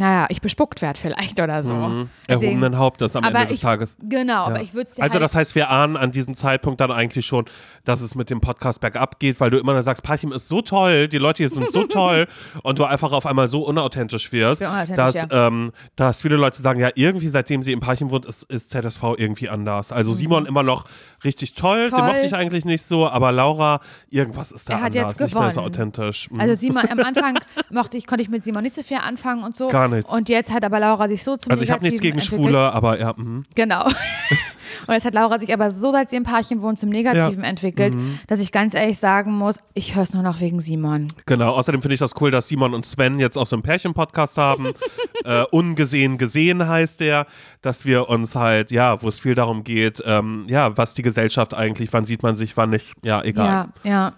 Speaker 2: naja, ich bespuckt werde vielleicht oder so.
Speaker 1: Mhm.
Speaker 2: Deswegen-
Speaker 1: Erhobenen Hauptes am
Speaker 2: aber
Speaker 1: Ende des
Speaker 2: ich,
Speaker 1: Tages.
Speaker 2: Genau, aber
Speaker 1: Ja.
Speaker 2: ich würde es dir
Speaker 1: Also
Speaker 2: halt,
Speaker 1: das heißt, wir ahnen an diesem Zeitpunkt dann eigentlich schon, dass es mit dem Podcast bergab geht, weil du immer nur sagst, Parchim ist so toll, die Leute hier sind so toll und du einfach auf einmal so unauthentisch wirst,
Speaker 2: unauthentisch,
Speaker 1: dass,
Speaker 2: ja.
Speaker 1: ähm, dass viele Leute sagen, ja, irgendwie seitdem sie in Parchim wohnt, ist, ist ZSV irgendwie anders. Also Simon immer noch richtig toll, den
Speaker 2: Mhm. Toll.
Speaker 1: mochte ich eigentlich nicht so, aber Laura, irgendwas ist da
Speaker 2: Er hat
Speaker 1: anders,
Speaker 2: jetzt
Speaker 1: nicht mehr so
Speaker 2: gewonnen.
Speaker 1: authentisch. Mhm.
Speaker 2: also Simon, am Anfang mochte ich, konnte ich mit Simon nicht so viel anfangen und so.
Speaker 1: Gar nichts.
Speaker 2: Und jetzt hat aber Laura sich so zum
Speaker 1: also ich habe nichts gegen
Speaker 2: entwickelt.
Speaker 1: Schwule, aber ja, mhm.
Speaker 2: Genau. Und jetzt hat Laura sich aber so, seit sie im Pärchen wohnt, zum Negativen entwickelt,
Speaker 1: Mhm.
Speaker 2: dass ich ganz ehrlich sagen muss, ich höre es nur noch wegen Simon.
Speaker 1: Genau, außerdem finde ich das cool, dass Simon und Sven jetzt auch so einen Pärchen-Podcast haben. äh, ungesehen gesehen heißt der, dass wir uns halt, ja, wo es viel darum geht, ähm, ja, was die Gesellschaft eigentlich, wann sieht man sich, wann nicht, ja, egal.
Speaker 2: Ja, ja,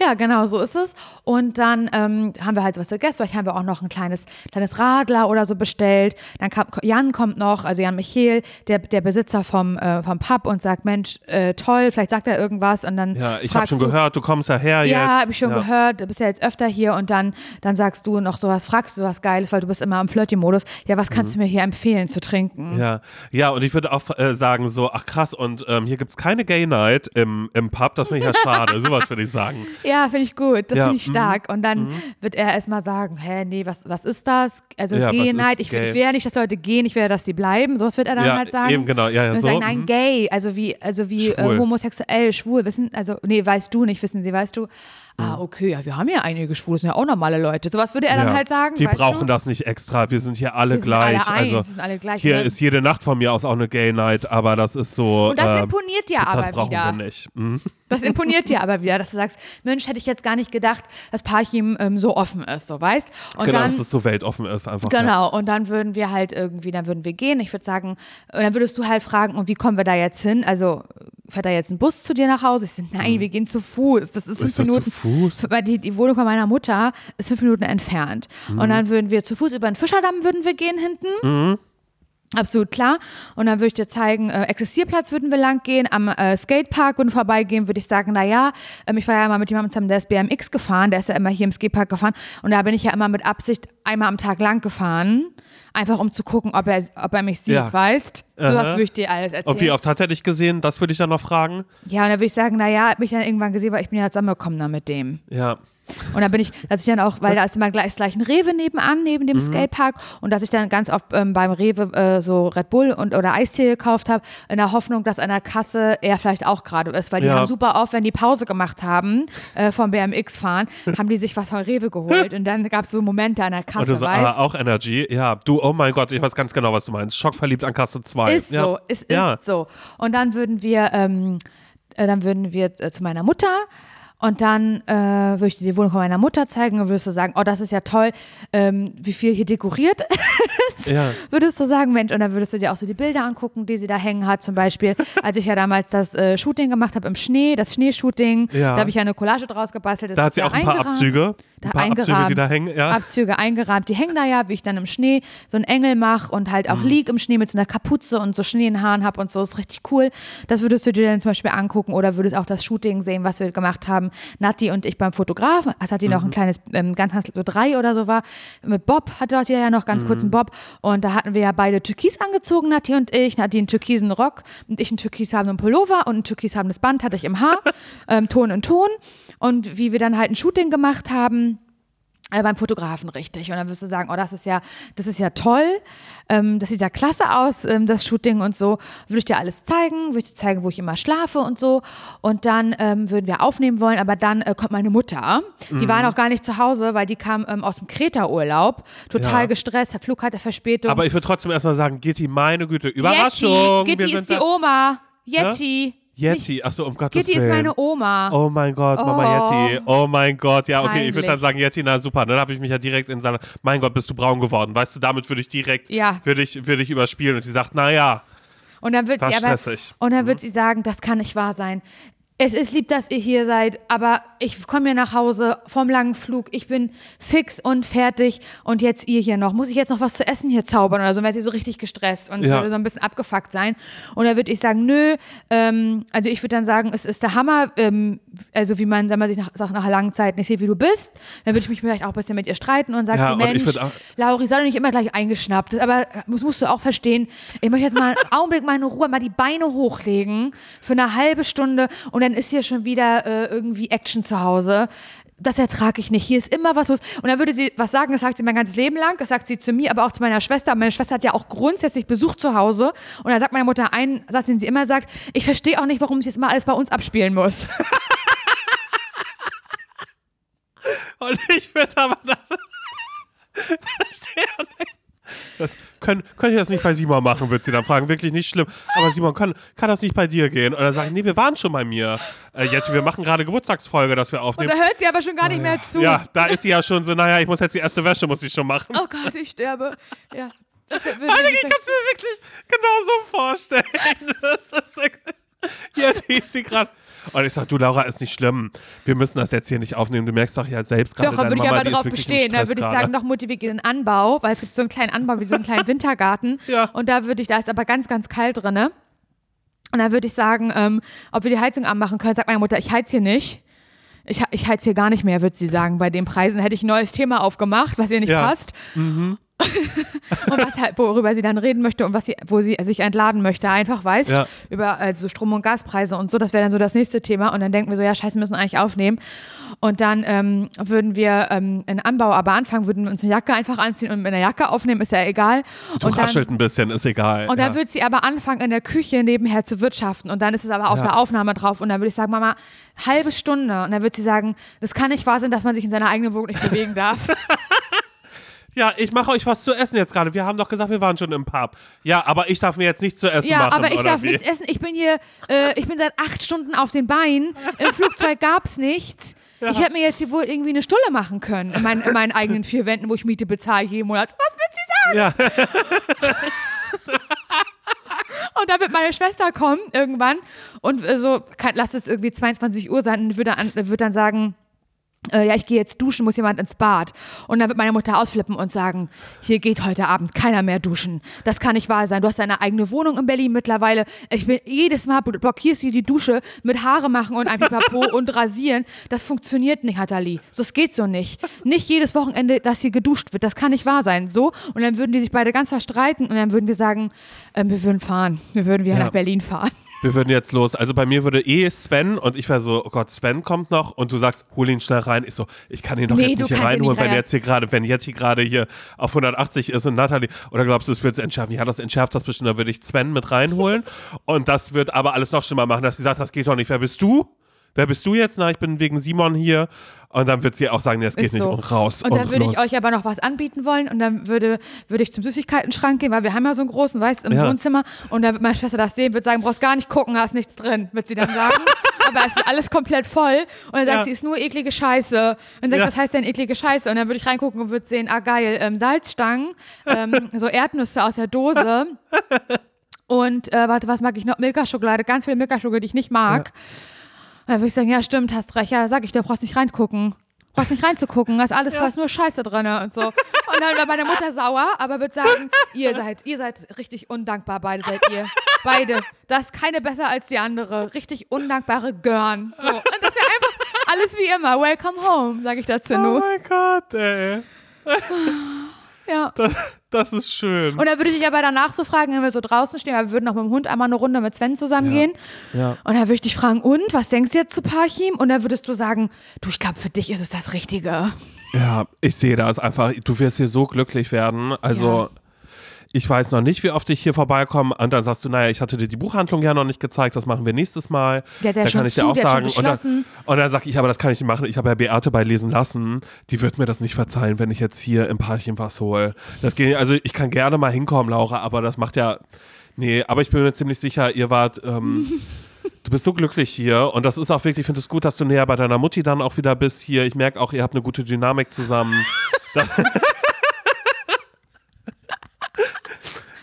Speaker 2: ja. genau, so ist es. Und dann ähm, haben wir halt sowas gegessen, vielleicht haben wir auch noch ein kleines, kleines Radler oder so bestellt. Dann kam, Jan kommt noch, also Jan Michael, der, der Besitzer vom, äh, vom Pub und sagt, Mensch, äh, toll, vielleicht sagt er irgendwas und dann
Speaker 1: Ja, ich habe schon
Speaker 2: du,
Speaker 1: gehört, du kommst ja her jetzt.
Speaker 2: Ja, habe ich schon
Speaker 1: ja.
Speaker 2: gehört. Du bist ja jetzt öfter hier und dann, dann sagst du noch sowas, fragst du was Geiles, weil du bist immer im Flirty-Modus. Ja, was kannst du mir hier empfehlen zu trinken?
Speaker 1: Mhm. Ja, ja, und ich würde auch äh, sagen, so, ach krass, und ähm, hier gibt es keine Gay Night im, im Pub, das finde ich ja schade. Sowas würde ich sagen.
Speaker 2: Ja, finde ich gut. Das
Speaker 1: Ja,
Speaker 2: finde ich
Speaker 1: mhm,
Speaker 2: stark. Und dann wird er erstmal sagen, hä, nee, was, was ist das? Also
Speaker 1: Ja,
Speaker 2: Gay Night. Ich,
Speaker 1: gay?
Speaker 2: ich will ja nicht, dass Leute gehen, ich will ja, dass sie bleiben. Sowas wird er dann
Speaker 1: ja,
Speaker 2: halt sagen.
Speaker 1: eben genau, ja, ja, so.
Speaker 2: sagen, nein,
Speaker 1: mhm.
Speaker 2: Gay, also wie, also wie äh, homosexuell, schwul, wissen, also, nee, weißt du nicht, wissen sie, weißt du. Ah, okay, ja, wir haben ja einige Schwule, sind ja auch normale Leute. Sowas würde er dann
Speaker 1: Ja,
Speaker 2: halt sagen.
Speaker 1: Die brauchen
Speaker 2: du?
Speaker 1: das nicht extra. Wir sind hier alle
Speaker 2: Wir
Speaker 1: gleich.
Speaker 2: alle eins,
Speaker 1: also
Speaker 2: sind alle gleich.
Speaker 1: hier
Speaker 2: dann-
Speaker 1: ist jede Nacht von mir aus auch eine Gay Night, aber das ist so.
Speaker 2: Und das
Speaker 1: äh,
Speaker 2: imponiert dir
Speaker 1: das
Speaker 2: aber
Speaker 1: brauchen
Speaker 2: wieder.
Speaker 1: wir nicht. Mhm.
Speaker 2: Das imponiert dir aber wieder, dass du sagst, Mensch, hätte ich jetzt gar nicht gedacht, dass Parchim ähm, so offen ist, so weißt. Und
Speaker 1: Genau,
Speaker 2: dann,
Speaker 1: dass es so weltoffen ist einfach. Ja.
Speaker 2: Genau, und dann würden wir halt irgendwie, dann würden wir gehen. Ich würde sagen, und dann würdest du halt fragen, und wie kommen wir da jetzt hin? Also, fährt da jetzt ein Bus zu dir nach Hause? Ich so, nein, wir gehen zu Fuß. Das ist fünf
Speaker 1: Mhm. Du
Speaker 2: Minuten.
Speaker 1: zu Fuß?
Speaker 2: Weil die, die Wohnung von meiner Mutter ist fünf Minuten entfernt.
Speaker 1: Mhm.
Speaker 2: Und dann würden wir zu Fuß über den Fischerdamm würden wir gehen hinten.
Speaker 1: Mhm.
Speaker 2: Absolut klar. Und dann würde ich dir zeigen, äh, Existierplatz würden wir lang gehen, am äh, Skatepark würden vorbeigehen, würde ich sagen, naja, ähm, ich war ja mal mit jemandem zusammen, der ist BMX gefahren, der ist ja immer hier im Skatepark gefahren und da bin ich ja immer mit Absicht einmal am Tag lang gefahren, einfach um zu gucken, ob er, ob er mich sieht,
Speaker 1: Ja.
Speaker 2: weißt? Sowas
Speaker 1: Aha.
Speaker 2: würde ich dir alles erzählen.
Speaker 1: Und wie oft hat er dich gesehen? Das würde ich dann noch fragen.
Speaker 2: Ja, und dann würde ich sagen, naja, hat mich dann irgendwann gesehen, weil ich bin ja zusammengekommen dann mit dem.
Speaker 1: Ja.
Speaker 2: Und dann bin ich, dass ich dann auch, weil da ist immer gleich, gleich ein Rewe nebenan, neben
Speaker 1: Mhm.
Speaker 2: dem Skatepark. Und dass ich dann ganz oft ähm, beim Rewe äh, so Red Bull und oder Eistee gekauft habe, in der Hoffnung, dass an der Kasse er vielleicht auch gerade ist. Weil die
Speaker 1: Ja.
Speaker 2: haben super oft, wenn die Pause gemacht haben äh, vom BMX fahren, haben die sich was von Rewe geholt. Und dann gab es so Momente an der
Speaker 1: Und
Speaker 2: Kasse,
Speaker 1: du so,
Speaker 2: weißt
Speaker 1: ah, auch Energy. Ja, du, oh mein Gott, ich weiß ganz genau, was du meinst. Schockverliebt an Kasse 2.
Speaker 2: Ist
Speaker 1: ja.
Speaker 2: so, es
Speaker 1: ja.
Speaker 2: ist so. Und dann würden wir, ähm, äh, dann würden wir äh, zu meiner Mutter und dann äh, würde ich dir die Wohnung von meiner Mutter zeigen und würdest du sagen, oh, das ist ja toll, ähm, wie viel hier dekoriert ist.
Speaker 1: Ja.
Speaker 2: Würdest du sagen, Mensch, und dann würdest du dir auch so die Bilder angucken, die sie da hängen hat. Zum Beispiel, als ich ja damals das äh, Shooting gemacht habe im Schnee, das Schneeshooting,
Speaker 1: Ja.
Speaker 2: da habe ich ja eine Collage draus gebastelt. das
Speaker 1: Da hat sie auch ein paar. Abzüge.
Speaker 2: Da
Speaker 1: Ein paar Abzüge, die da hängen. Ja.
Speaker 2: Abzüge eingerahmt. Die hängen da ja, wie ich dann im Schnee so einen Engel mache und halt auch
Speaker 1: Mhm.
Speaker 2: lieg im Schnee mit so einer Kapuze und so Schnee in Haaren habe und so. Ist richtig cool. Das würdest du dir dann zum Beispiel angucken oder würdest auch das Shooting sehen, was wir gemacht haben. Nati und ich beim Fotografen. Es hat die
Speaker 1: Mhm.
Speaker 2: noch ein kleines, ähm, ganz, ganz so drei oder so war. Mit Bob hatte dort ja noch ganz kurz
Speaker 1: Mhm.
Speaker 2: einen Bob. Und da hatten wir ja beide Türkis angezogen, Nati und ich. Nati einen türkisen Rock und ich einen türkisfarbenen Pullover und ein türkisfarbenes Band hatte ich im Haar. ähm, Ton in Ton. Und wie wir dann halt ein Shooting gemacht haben, beim Fotografen richtig. Und dann wirst du sagen, oh, das ist ja, das ist ja toll, ähm, das sieht ja klasse aus, ähm, das Shooting und so. Würde ich dir alles zeigen, würde ich dir zeigen, wo ich immer schlafe und so. Und dann ähm, würden wir aufnehmen wollen, aber dann äh, kommt meine Mutter. Die war noch gar nicht zu Hause, weil die kam ähm, aus dem Kreta-Urlaub, total
Speaker 1: Ja.
Speaker 2: gestresst, der Flug hatte Verspätung.
Speaker 1: Aber ich würde trotzdem erstmal sagen, Gitti, meine Güte, Überraschung.
Speaker 2: Yeti, Gitti ist die. Oma. Yeti.
Speaker 1: Yeti, achso, um Gottes
Speaker 2: Gitti ist
Speaker 1: Willen.
Speaker 2: meine Oma.
Speaker 1: Oh mein Gott, Mama
Speaker 2: Oh.
Speaker 1: Yeti. Oh mein Gott, ja, okay, ich würde dann sagen, Yeti, na super. Dann habe ich mich ja direkt in seiner, mein Gott, bist du braun geworden. Weißt du, damit würde ich direkt,
Speaker 2: Ja.
Speaker 1: würde ich, würde ich überspielen. Und sie sagt, naja,
Speaker 2: Und dann wird
Speaker 1: Das
Speaker 2: sie
Speaker 1: ist
Speaker 2: aber
Speaker 1: stressig.
Speaker 2: und dann wird sie sagen, das kann nicht wahr sein. Es ist lieb, dass ihr hier seid, aber ich komme hier nach Hause vom langen Flug. Ich bin fix und fertig und jetzt ihr hier noch. Muss ich jetzt noch was zu essen hier zaubern oder so? Dann wäre sie so richtig gestresst und
Speaker 1: Ja.
Speaker 2: würde so ein bisschen abgefuckt sein. Und dann würde ich sagen, nö, ähm, also ich würde dann sagen, es ist der Hammer, ähm, also wie man, wenn man sich nach, sagt, nach einer langen Zeit nicht sieht, wie du bist, dann würde ich mich vielleicht auch ein bisschen mit ihr streiten und sagen,
Speaker 1: Ja, ich
Speaker 2: Mensch, Lauri, sei doch nicht immer gleich eingeschnappt. Das, aber das musst du auch verstehen. Ich möchte jetzt mal einen Augenblick meine Ruhe, mal die Beine hochlegen für eine halbe Stunde und dann ist hier schon wieder äh, irgendwie Action zu Hause. Das ertrage ich nicht. Hier ist immer was los. Und dann würde sie was sagen, das sagt sie mein ganzes Leben lang, das sagt sie zu mir, aber auch zu meiner Schwester. Meine Schwester hat ja auch grundsätzlich Besuch zu Hause. Und dann sagt meine Mutter einen Satz, den sie immer sagt, ich verstehe auch nicht, warum sich jetzt mal alles bei uns abspielen muss.
Speaker 1: Und ich würde aber dann. Verstehe können, könnt ihr das nicht bei Simon machen, wird sie dann fragen. Wirklich nicht schlimm. Aber Simon, kann, kann das nicht bei dir gehen? Und dann sage ich, nee, wir waren schon bei mir. Äh, jetzt, wir machen gerade Geburtstagsfolge, dass wir
Speaker 2: Und
Speaker 1: aufnehmen.
Speaker 2: da hört sie aber schon gar nicht mehr zu.
Speaker 1: Ja, da ist sie ja schon so, naja, ich muss jetzt die erste Wäsche, muss ich schon machen.
Speaker 2: Oh Gott, ich sterbe. Ja. Das wird, wird,
Speaker 1: Alter, ich kann es mir wirklich genau so vorstellen. Das ist ja, die, die gerade. Und ich sag, du Laura, ist nicht schlimm. Wir müssen das jetzt hier nicht aufnehmen. Du merkst doch ja selbst gerade,
Speaker 2: Doch, da würde ich aber drauf bestehen. Da
Speaker 1: Stress
Speaker 2: würde ich sagen, noch motiviert den Anbau, weil es gibt so einen kleinen Anbau wie so einen kleinen Wintergarten.
Speaker 1: Ja.
Speaker 2: Und da würde ich, da ist aber ganz, ganz kalt drin. Und da würde ich sagen, ähm, ob wir die Heizung anmachen können. Sagt meine Mutter, ich heiz hier nicht. Ich, ich heiz hier gar nicht mehr, würde sie sagen. Bei den Preisen hätte ich ein neues Thema aufgemacht, was ihr nicht
Speaker 1: Ja.
Speaker 2: passt. Und was halt, worüber sie dann reden möchte und was sie, wo sie sich entladen möchte, einfach weißt,
Speaker 1: Ja.
Speaker 2: über also Strom- und Gaspreise und so, das wäre dann so das nächste Thema. Und dann denken wir so, ja, scheiße, wir müssen eigentlich aufnehmen. Und dann ähm, würden wir ähm, in Anbau aber anfangen, würden wir uns eine Jacke einfach anziehen und mit einer Jacke aufnehmen, ist ja egal.
Speaker 1: Du
Speaker 2: und dann,
Speaker 1: raschelt ein bisschen, ist egal.
Speaker 2: und dann
Speaker 1: ja.
Speaker 2: wird sie aber anfangen, in der Küche nebenher zu wirtschaften. Und dann ist es aber auf
Speaker 1: Ja.
Speaker 2: der Aufnahme drauf. Und dann würde ich sagen, Mama, halbe Stunde. Und dann wird sie sagen, das kann nicht wahr sein, dass man sich in seiner eigenen Wohnung nicht bewegen darf.
Speaker 1: ja, ich mache euch was zu essen jetzt gerade. Wir haben doch gesagt, wir waren schon im Pub. Ja, aber ich darf mir jetzt nichts zu essen
Speaker 2: Ja,
Speaker 1: machen.
Speaker 2: aber ich darf
Speaker 1: wie?
Speaker 2: nichts essen. Ich bin hier, äh, ich bin seit acht Stunden auf den Beinen. Im Flugzeug gab's nichts. Ich hätte mir jetzt hier wohl irgendwie eine Stulle machen können in, meinen- in meinen eigenen vier Wänden, wo ich Miete bezahle jeden Monat. Was will sie sagen?
Speaker 1: Ja,
Speaker 2: Und da wird meine Schwester kommen irgendwann und äh, so, kann, lass es irgendwie 22 Uhr sein und würde dann, wird dann sagen, äh, ja, ich gehe jetzt duschen, muss jemand ins Bad. Und dann wird meine Mutter ausflippen und sagen, hier geht heute Abend keiner mehr duschen. Das kann nicht wahr sein. Du hast deine eigene Wohnung in Berlin mittlerweile. Ich bin jedes Mal blockierst du die Dusche mit Haare machen und ein Pipapo und rasieren. Das funktioniert nicht, Nathalie. So, es geht so nicht. Nicht jedes Wochenende, dass hier geduscht wird. Das kann nicht wahr sein. So. Und dann würden die sich beide ganz verstreiten und dann würden wir sagen, ähm, wir würden fahren. Wir würden wieder
Speaker 1: Ja.
Speaker 2: nach Berlin fahren.
Speaker 1: Wir würden jetzt los. Also bei mir würde eh Sven und ich wäre so, oh Gott, Sven kommt noch und du sagst, hol ihn schnell rein. Ich so, ich kann ihn doch
Speaker 2: Nee,
Speaker 1: jetzt nicht hier reinholen,
Speaker 2: nicht
Speaker 1: wenn
Speaker 2: rein-
Speaker 1: jetzt hier gerade, wenn jetzt hier gerade hier auf 180 ist und Natalie, oder glaubst du, es wird es entschärfen? Ja, das entschärft das bestimmt. Da würde ich Sven mit reinholen und das wird aber alles noch schlimmer machen, dass sie sagt, das geht doch nicht. Wer bist du? Wer bist du jetzt? Na, ich bin wegen Simon hier. Und dann wird sie auch sagen, nee, das geht
Speaker 2: Ist
Speaker 1: nicht.
Speaker 2: so.
Speaker 1: Und raus.
Speaker 2: Und dann würde ich euch aber noch was anbieten wollen und dann würde, würde ich zum Süßigkeiten-Schrank gehen, weil wir haben ja so einen großen, weißt im
Speaker 1: Ja.
Speaker 2: Wohnzimmer. Und dann wird meine Schwester das sehen, wird sagen, brauchst gar nicht gucken, da ist nichts drin, wird sie dann sagen. aber es ist alles komplett voll. Und dann sagt
Speaker 1: Ja.
Speaker 2: sie, ist nur eklige Scheiße. Und dann sagt,
Speaker 1: Ja.
Speaker 2: was heißt denn eklige Scheiße? Und dann würde ich reingucken und würde sehen, ah geil, ähm, Salzstangen, ähm, so Erdnüsse aus der Dose. Und äh, warte, was mag ich noch? Milka-Schokolade, ganz viel Milka-Schokolade, die ich nicht mag. Und dann würde ich sagen, ja, stimmt, hast recht. Ja, sag ich, du brauchst nicht reingucken. Brauchst nicht reinzugucken, da ist alles, da ist nur Scheiße drin und so. Und dann war meine Mutter sauer, aber wird sagen, ihr seid, ihr seid richtig undankbar, beide seid ihr. Beide. Das ist keine besser als die andere. Richtig undankbare Görn. So. Und das wäre einfach alles wie immer. Welcome home, sage ich dazu
Speaker 1: Oh mein Gott, ey.
Speaker 2: Ja.
Speaker 1: Das, das ist schön.
Speaker 2: Und dann würde ich dich aber danach so fragen, wenn wir so draußen stehen, weil wir würden noch mit dem Hund einmal eine Runde mit Sven zusammen
Speaker 1: Ja. Ja.
Speaker 2: Und dann würde ich dich fragen, und was denkst du jetzt zu Parchim? Und dann würdest du sagen, du, ich glaube, für dich ist es das Richtige.
Speaker 1: Ja, ich sehe das einfach. Du wirst hier so glücklich werden. Also, ich weiß noch nicht, wie oft ich hier vorbeikomme. Und dann sagst du, naja, ich hatte dir die Buchhandlung ja noch nicht gezeigt, das machen wir nächstes Mal.
Speaker 2: Hat ja
Speaker 1: da kann ich dir
Speaker 2: zu,
Speaker 1: auch
Speaker 2: hat schon
Speaker 1: sagen. Und dann, und dann sag ich, aber das kann ich nicht machen. Ich habe ja Beate bei Lesen lassen. Die wird mir das nicht verzeihen, wenn ich jetzt hier im Parchim was hole. Das geht, also ich kann gerne mal hinkommen, Laura, aber das macht ja. Nee, aber ich bin mir ziemlich sicher, ihr wart. Ähm, Du bist so glücklich hier und das ist auch wirklich, ich finde es gut, dass du näher bei deiner Mutti dann auch wieder bist hier. Ich merke auch, ihr habt eine gute Dynamik zusammen.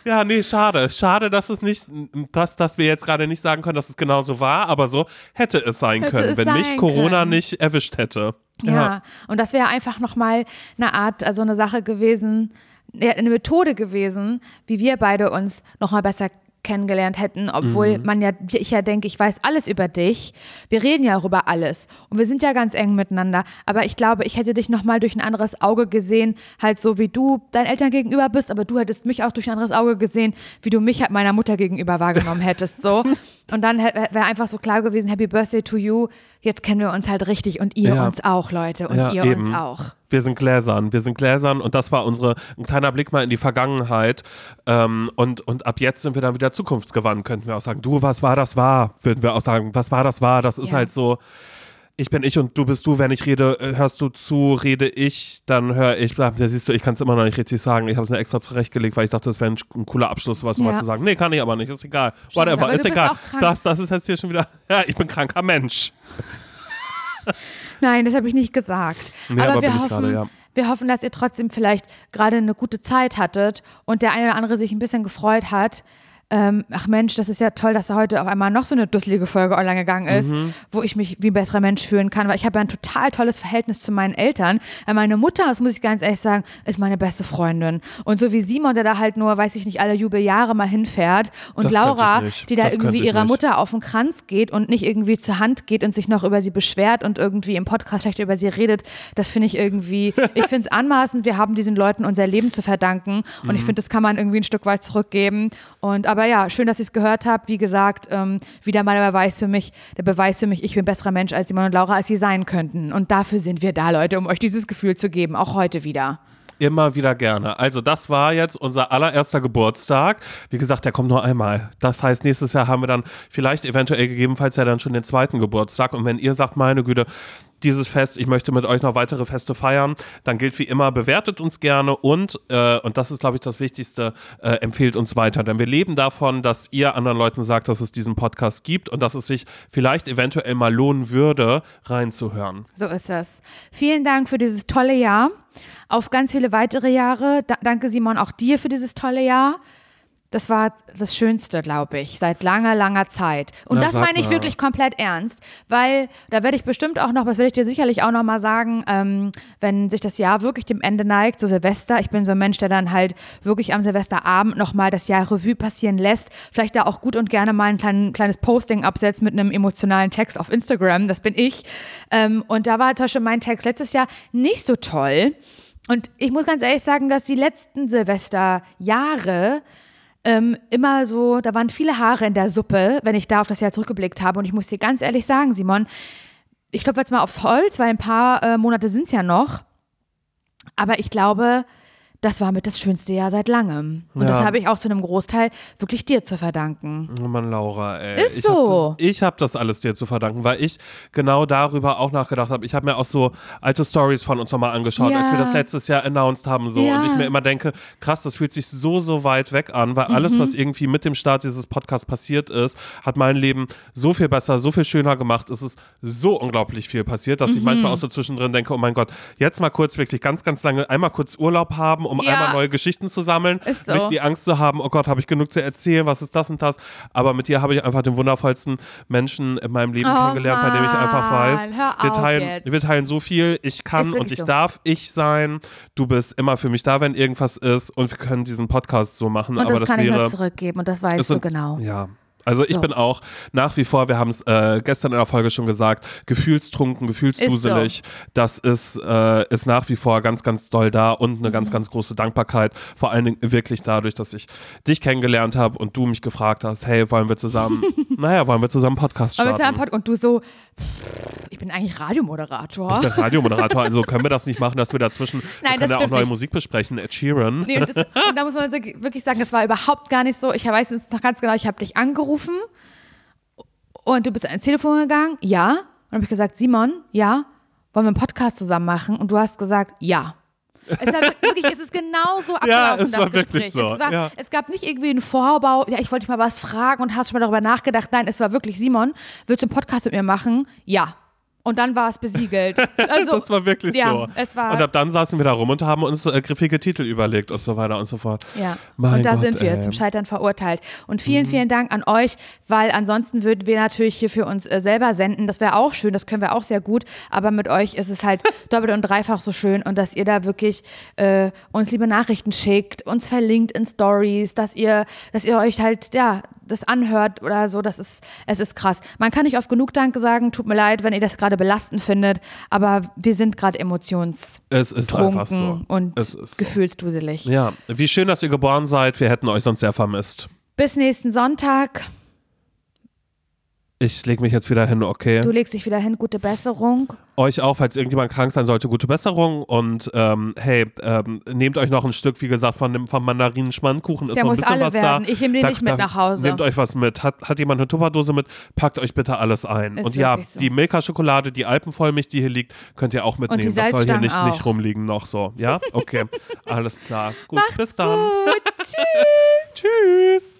Speaker 1: Ja, nee, schade. Schade, dass es nicht, dass, dass wir jetzt gerade nicht sagen können, dass es genauso war, aber so hätte es sein
Speaker 2: Hätte
Speaker 1: können,
Speaker 2: es
Speaker 1: wenn mich
Speaker 2: sein
Speaker 1: Corona
Speaker 2: können.
Speaker 1: nicht erwischt hätte.
Speaker 2: Ja, und das wäre einfach nochmal eine Art, also eine Sache gewesen, ja, eine Methode gewesen, wie wir beide uns nochmal besser kennengelernt hätten, obwohl man ja, ich ja denke, ich weiß alles über dich. Wir reden ja auch über alles und wir sind ja ganz eng miteinander. Aber ich glaube, ich hätte dich nochmal durch ein anderes Auge gesehen, halt so wie du deinen Eltern gegenüber bist, aber du hättest mich auch durch ein anderes Auge gesehen, wie du mich halt meiner Mutter gegenüber wahrgenommen hättest, so. Und dann wäre einfach so klar gewesen, Happy Birthday to you. Jetzt kennen wir uns halt richtig und ihr
Speaker 1: Ja.
Speaker 2: uns auch, Leute, und
Speaker 1: Ja,
Speaker 2: ihr
Speaker 1: eben.
Speaker 2: uns auch.
Speaker 1: Wir sind gläsern, wir sind gläsern und das war unsere, ein kleiner Blick mal in die Vergangenheit ähm, und, und ab jetzt sind wir dann wieder zukunftsgewandt, könnten wir auch sagen. Du, was war das war, würden wir auch sagen, was war das war, das ist
Speaker 2: Ja.
Speaker 1: halt so, ich bin ich und du bist du. Wenn ich rede, äh, hörst du zu, rede ich, dann höre ich. Da siehst du, ich kann es immer noch nicht richtig sagen. Ich habe es mir extra zurechtgelegt, weil ich dachte, das wäre ein, ein, cooler Abschluss, was ja. mal zu sagen. Nee, kann ich aber nicht. Ist egal. Whatever, ist egal. Das, das ist jetzt hier schon wieder. Ja, ich bin kranker Mensch.
Speaker 2: Nein, das habe ich nicht gesagt. Nee, aber, aber wir hoffen, grade, ja. wir hoffen, dass ihr trotzdem vielleicht gerade eine gute Zeit hattet und der eine oder andere sich ein bisschen gefreut hat ähm, ach Mensch, das ist ja toll, dass da heute auf einmal noch so eine dusselige Folge online gegangen ist, mhm. wo ich mich wie ein besserer Mensch fühlen kann, weil ich habe ja ein total tolles Verhältnis zu meinen Eltern. Weil meine Mutter, das muss ich ganz ehrlich sagen, ist meine beste Freundin. Und so wie Simon, der da halt nur, weiß ich nicht, alle Jubeljahre mal hinfährt und das Laura, die da das irgendwie ihrer nicht. Mutter auf den Kranz geht und nicht irgendwie zur Hand geht und sich noch über sie beschwert und irgendwie im Podcast schlecht über sie redet, das finde ich irgendwie, ich finde es anmaßend, wir haben diesen Leuten unser Leben zu verdanken und mhm. ich finde, das kann man irgendwie ein Stück weit zurückgeben und aber ja, schön, dass ihr es gehört habt. Wie gesagt, ähm, wieder mal der Beweis für mich, der Beweis für mich, ich bin ein besserer Mensch als Simon und Laura, als sie sein könnten. Und dafür sind wir da, Leute, um euch dieses Gefühl zu geben, auch heute wieder.
Speaker 1: Immer wieder gerne. Also, das war jetzt unser allererster Geburtstag. Wie gesagt, der kommt nur einmal. Das heißt, nächstes Jahr haben wir dann vielleicht eventuell gegebenenfalls ja dann schon den zweiten Geburtstag. Und wenn ihr sagt, meine Güte, dieses Fest, ich möchte mit euch noch weitere Feste feiern, dann gilt wie immer, bewertet uns gerne und, äh, und das ist, glaube ich, das Wichtigste, äh, empfehlt uns weiter. Denn wir leben davon, dass ihr anderen Leuten sagt, dass es diesen Podcast gibt und dass es sich vielleicht eventuell mal lohnen würde, reinzuhören.
Speaker 2: So ist das. Vielen Dank für dieses tolle Jahr. Auf ganz viele weitere Jahre. Da danke Simon auch dir für dieses tolle Jahr das war das Schönste, glaube ich, seit langer, langer Zeit. Und Na, das meine ich wirklich komplett ernst, weil da werde ich bestimmt auch noch, das werde ich dir sicherlich auch noch mal sagen, ähm, wenn sich das Jahr wirklich dem Ende neigt, so Silvester. Ich bin so ein Mensch, der dann halt wirklich am Silvesterabend noch mal das Jahr Revue passieren lässt. Vielleicht da auch gut und gerne mal ein klein, kleines Posting absetzt mit einem emotionalen Text auf Instagram. Das bin ich. Ähm, und da war zum Beispiel mein Text letztes Jahr nicht so toll. Und ich muss ganz ehrlich sagen, dass die letzten Silvesterjahre ähm, immer so, da waren viele Haare in der Suppe, wenn ich da auf das Jahr zurückgeblickt habe. Und ich muss dir ganz ehrlich sagen, Simon, ich klopfe jetzt mal aufs Holz, weil ein paar äh, Monate sind es ja noch. Aber ich glaube, das war mit das schönste Jahr seit langem. Und ja. das habe ich auch zu einem Großteil wirklich dir zu verdanken.
Speaker 1: Oh Mann, Laura, ey.
Speaker 2: Ist ich so.
Speaker 1: Hab das, ich habe das alles dir zu verdanken, weil ich genau darüber auch nachgedacht habe. Ich habe mir auch so alte Stories von uns nochmal angeschaut, ja. als wir das letztes Jahr announced haben. So. Ja. Und ich mir immer denke, krass, das fühlt sich so, so weit weg an, weil mhm. alles, was irgendwie mit dem Start dieses Podcasts passiert ist, hat mein Leben so viel besser, so viel schöner gemacht. Es ist so unglaublich viel passiert, dass mhm. ich manchmal auch so zwischendrin denke, oh mein Gott, jetzt mal kurz wirklich ganz, ganz lange einmal kurz Urlaub haben, um um ja. einmal neue Geschichten zu sammeln. Ist so. Nicht die Angst zu haben, oh Gott, habe ich genug zu erzählen, was ist das und das. Aber mit dir habe ich einfach den wundervollsten Menschen in meinem Leben oh kennengelernt, Mann. bei dem ich einfach weiß, wir teilen, wir teilen so viel, ich kann und ich so. darf ich sein. Du bist immer für mich da, wenn irgendwas ist und wir können diesen Podcast so machen.
Speaker 2: Und
Speaker 1: aber
Speaker 2: das,
Speaker 1: das
Speaker 2: kann
Speaker 1: wäre,
Speaker 2: ich nur zurückgeben und das weißt du genau.
Speaker 1: Ja, also ich so. bin auch nach wie vor, wir haben es äh, gestern in der Folge schon gesagt, gefühlstrunken, gefühlsduselig. So. Das ist, äh, ist nach wie vor ganz, ganz doll da und eine mhm. ganz, ganz große Dankbarkeit. Vor allen Dingen wirklich dadurch, dass ich dich kennengelernt habe und du mich gefragt hast, hey, wollen wir zusammen, naja, wollen wir zusammen Podcast starten?
Speaker 2: Zusammen Pod und du so, ich bin eigentlich Radiomoderator.
Speaker 1: Ich bin Radiomoderator, also können wir das nicht machen, dass wir dazwischen, Nein, wir können ja auch neue nicht. Musik besprechen, Ed Sheeran. Nee,
Speaker 2: und, das, und da muss man wirklich sagen, das war überhaupt gar nicht so. Ich weiß es noch ganz genau, ich habe dich angerufen und du bist ans Telefon gegangen, ja. Und dann habe ich gesagt, Simon, ja, wollen wir einen Podcast zusammen machen? Und du hast gesagt, ja. Es war wirklich, es ist genau so abgelaufen, ja, es das war Gespräch. So. Es, war, ja. es, gab nicht irgendwie einen Vorbau, ja, ich wollte dich mal was fragen und hast schon mal darüber nachgedacht. Nein, es war wirklich, Simon, willst du einen Podcast mit mir machen? Ja und dann war es besiegelt.
Speaker 1: Also, das war wirklich ja, so. Es war und ab dann saßen wir da rum und haben uns äh, griffige Titel überlegt und so weiter und so fort.
Speaker 2: Ja, mein und da Gott, sind wir ey. zum Scheitern verurteilt. Und vielen, mhm. vielen Dank an euch, weil ansonsten würden wir natürlich hier für uns äh, selber senden. Das wäre auch schön, das können wir auch sehr gut. Aber mit euch ist es halt doppelt und dreifach so schön und dass ihr da wirklich äh, uns liebe Nachrichten schickt, uns verlinkt in Stories, dass ihr, dass ihr euch halt, ja, das anhört oder so, das ist, es ist krass. Man kann nicht oft genug Danke sagen, tut mir leid, wenn ihr das gerade belastend findet, aber wir sind gerade emotionstrunken so. und so. gefühlsduselig.
Speaker 1: Ja, wie schön, dass ihr geboren seid, wir hätten euch sonst sehr vermisst.
Speaker 2: Bis nächsten Sonntag.
Speaker 1: Ich leg mich jetzt wieder hin, okay?
Speaker 2: Du legst dich wieder hin, gute Besserung.
Speaker 1: Euch auch, falls irgendjemand krank sein sollte, gute Besserung. Und ähm, hey, ähm, nehmt euch noch ein Stück, wie gesagt, von dem vom Mandarinen-Schmandkuchen. Ist
Speaker 2: Der
Speaker 1: noch ein
Speaker 2: muss
Speaker 1: bisschen
Speaker 2: alle
Speaker 1: was
Speaker 2: werden.
Speaker 1: da.
Speaker 2: Ich nehme den
Speaker 1: Da-
Speaker 2: nicht mit
Speaker 1: da-
Speaker 2: nach Hause.
Speaker 1: Nehmt euch was mit. Hat, hat jemand eine Tupperdose mit? Packt euch bitte alles ein.
Speaker 2: Ist
Speaker 1: und ja,
Speaker 2: so.
Speaker 1: die Milka-Schokolade, die Alpenvollmilch, die hier liegt, könnt ihr auch mitnehmen.
Speaker 2: die
Speaker 1: das soll hier nicht, nicht
Speaker 2: auch.
Speaker 1: rumliegen noch so. Ja? Okay. alles klar. Gut, bis dann.
Speaker 2: Gut, tschüss.
Speaker 1: Tschüss.